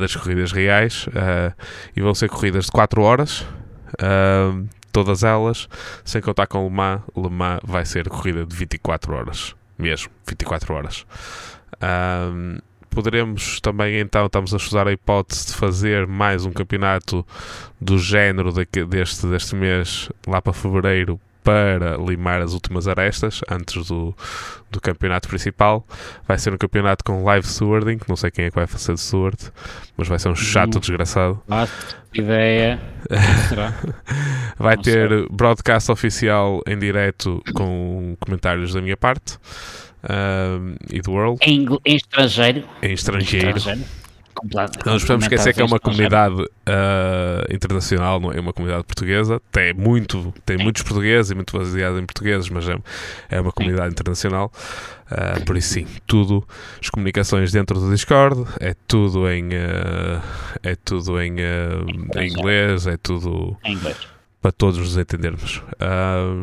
das corridas reais. e vão ser corridas de 4 horas todas elas, sem contar com Le Mans. Le Mans vai ser corrida de 24 horas, mesmo, 24 horas. Poderemos também, então, estamos a estudar a hipótese de fazer mais um campeonato do género deste, deste mês, lá para fevereiro, para limar as últimas arestas antes do, do campeonato principal. Vai ser um campeonato com live stewarding, não sei quem é que vai fazer de steward, mas vai ser um chato hum. desgraçado. ideia. vai não ter sei. broadcast oficial em direto com comentários da minha parte. Uh, e do World em, em estrangeiro em estrangeiro, em estrangeiro não nos podemos esquecer que é uma comunidade uh, internacional, não é uma comunidade portuguesa. Tem, muito, tem muitos portugueses e muito baseado em portugueses, mas é, é uma comunidade internacional. Uh, por isso, sim, tudo, as comunicações dentro do Discord, é tudo em, uh, é tudo em, em inglês, é tudo em inglês. para todos nos entendermos.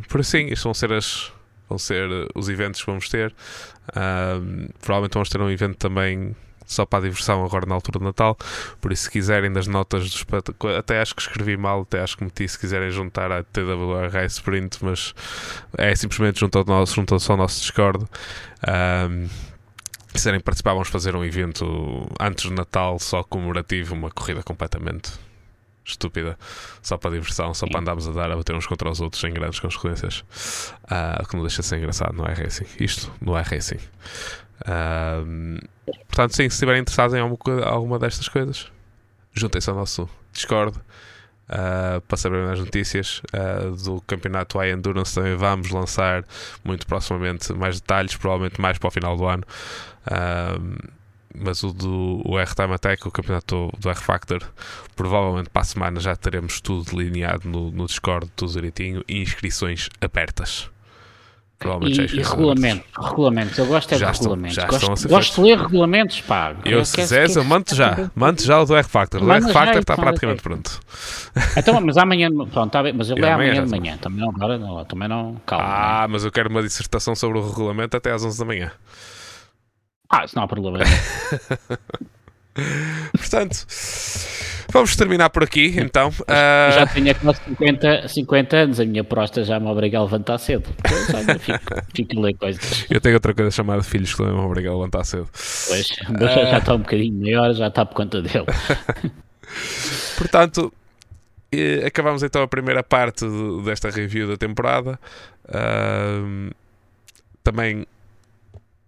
por isso, sim, isto vão ser as, vão ser os eventos que vamos ter. Uh, provavelmente vamos ter um evento também só para a diversão agora na altura do Natal. Por isso, se quiserem das notas dos até acho que escrevi mal, até acho que meti se quiserem juntar a TWR Sprint, mas é simplesmente junto ao nosso, junto ao nosso Discord. Um, se quiserem participar, vamos fazer um evento antes do Natal, só comemorativo, uma corrida completamente estúpida, só para diversão, só para andarmos a dar a bater uns contra os outros sem grandes consequências. Uh, que não deixa de ser engraçado, não é racing. Isto não é racing. Uh, portanto, sim, se estiverem interessados em alguma, destas coisas, juntem-se ao nosso Discord. Uh, para saber mais notícias uh, do campeonato iEndurance também vamos lançar muito proximamente mais detalhes, provavelmente mais para o final do ano. Uh, mas o do o R-Time Attack, o campeonato do R-Factor, provavelmente para a semana já teremos tudo delineado no, no Discord, tudo direitinho e inscrições abertas. E, e regulamentos, regulamentos, eu gosto é já de estão, regulamentos. Já gosto, gosto de ler regulamentos, pá. Eu, se quiseres, eu mando já, mando já o do R-Factor. O R-Factor está praticamente pronto. Então, mas amanhã, pronto, tá bem, mas eu leio amanhã, amanhã de manhã, também não, agora não, também não, calma. Ah, mas eu quero uma dissertação sobre o regulamento até às 11 da manhã. Ah, isso não há problema. Portanto, vamos terminar por aqui então. Uh... Já tenho quase 50, 50 anos, a minha prosta já me obriga a levantar cedo. Então, fico, fico ler coisas. Eu tenho outra coisa chamada filhos que também me obrigam a levantar cedo. Pois, uh... já está um bocadinho maior, já está por conta dele. Portanto, acabamos então a primeira parte desta review da temporada. Uh, também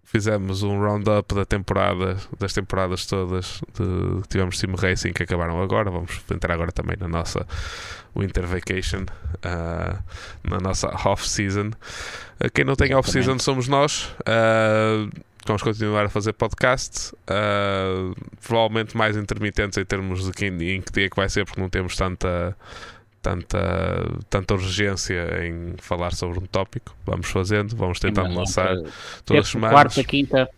fizemos um roundup da temporada, das temporadas todas de, que tivemos Sim Racing que acabaram agora. Vamos entrar agora também na nossa Winter Vacation, uh, na nossa off-season. Uh, quem não tem off-season somos nós. Uh, vamos continuar a fazer podcast. provavelmente mais intermitentes em termos de quem, em que dia que vai ser, porque não temos tanta tanta, tanta urgência em falar sobre um tópico. Vamos fazendo, vamos tentando lançar todas as semanas. Quarta, quinta,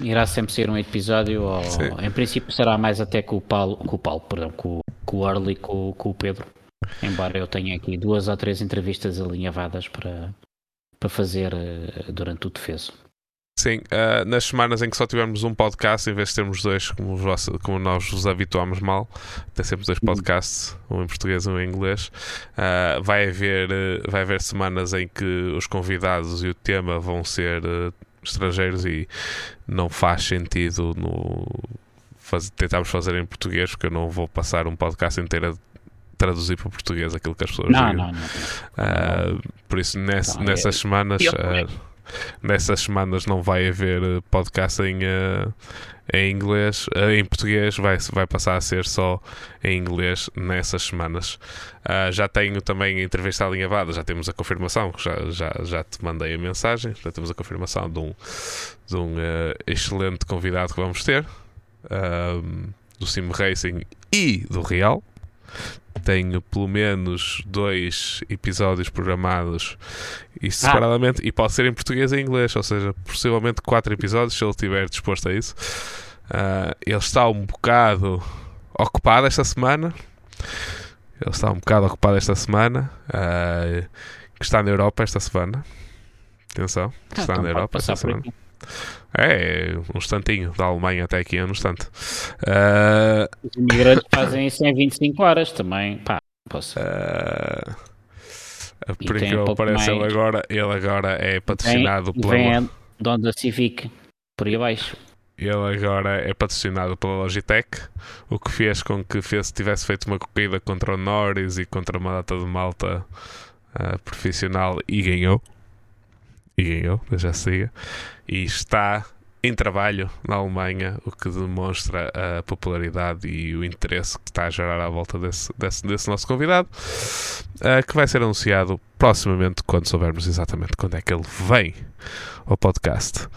irá sempre ser um episódio, ou, em princípio será mais até com o Paulo, com o Paulo, perdão, com, com o Early, com, com o Pedro. Embora eu tenha aqui duas ou três entrevistas alinhavadas para, para fazer uh, durante o defeso. Sim, uh, nas semanas em que só tivermos um podcast, em vez de termos dois, como, vos, como nós vos habituamos mal, tem sempre dois hum. podcasts, um em português e um em inglês. Uh, vai, haver, uh, vai haver semanas em que os convidados e o tema vão ser estrangeiros e não faz sentido no, faz, tentarmos fazer em português, porque eu não vou passar um podcast inteiro a traduzir para português aquilo que as pessoas não, dizem. Não, não, não. por isso, ness, nessas semanas. Nessas semanas não vai haver eh, podcast em, uh, em inglês, uh, em português, vai, vai passar a ser só em inglês nessas semanas. Uh, já tenho também a entrevista alinhavada, já temos a confirmação, já, já, já te mandei a mensagem, já temos a confirmação de um, de um excelente convidado que vamos ter. do Sim Racing e do Real tenho pelo menos dois episódios programados e separadamente, ah. e pode ser em português e em inglês, ou seja, possivelmente quatro episódios, se ele estiver disposto a isso. Uh, ele está um bocado ocupado esta semana. Ele está um bocado ocupado esta semana. Uh, que está na Europa esta semana. Atenção, ah, está então na Europa esta semana. Aqui. É, um instantinho, da Alemanha até aqui é um instante. Uh... Os imigrantes fazem isso em 25 horas também. Pá, posso. Uh... Por incrível que pareça, ele agora, ele agora é patrocinado vem, pela. Vem Civic, por aí abaixo. Ele agora é patrocinado pela Logitech, o que fez com que fez, tivesse feito uma corrida contra o Norris e contra uma data de malta uh, profissional e ganhou e ganhou, já se diga, e está em trabalho na Alemanha, o que demonstra a popularidade e o interesse que está a gerar à volta desse, desse, desse nosso convidado, uh, que vai ser anunciado proximamente quando soubermos exatamente quando é que ele vem ao podcast.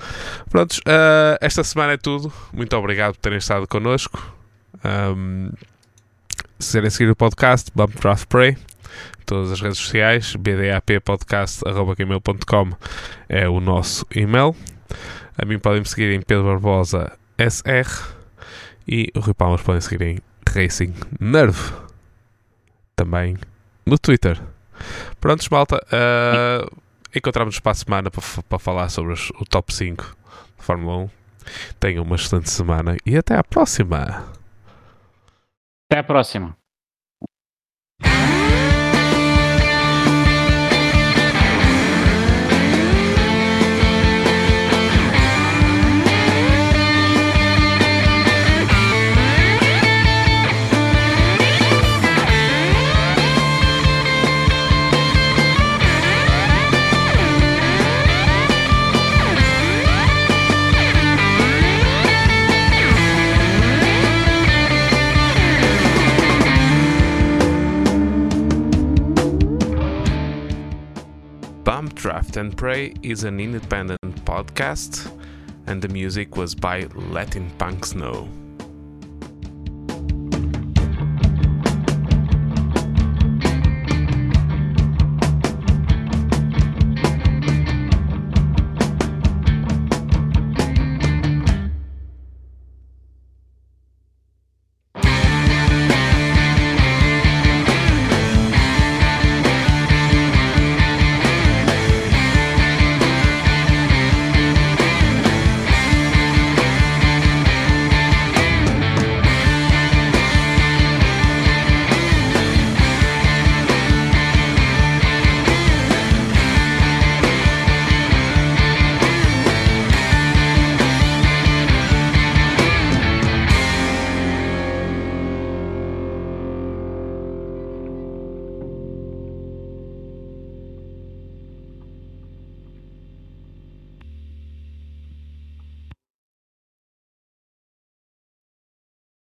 Prontos, uh, esta semana é tudo. Muito obrigado por terem estado connosco. Um, se quiserem seguir o podcast, Bump Draft Pray todas as redes sociais, bdappodcast.gmail.com é o nosso e-mail. A mim podem me seguir em Pedro Barbosa SR e o Rui Palmas podem seguir em Racing Nerve. Também no Twitter. Prontos, malta. Uh, Encontramos-nos para a semana para, para falar sobre os, o top 5 de Fórmula 1. Tenham uma excelente semana e até à próxima. Até à próxima. Draft and Pray is an independent podcast, and the music was by Latin Punk Snow.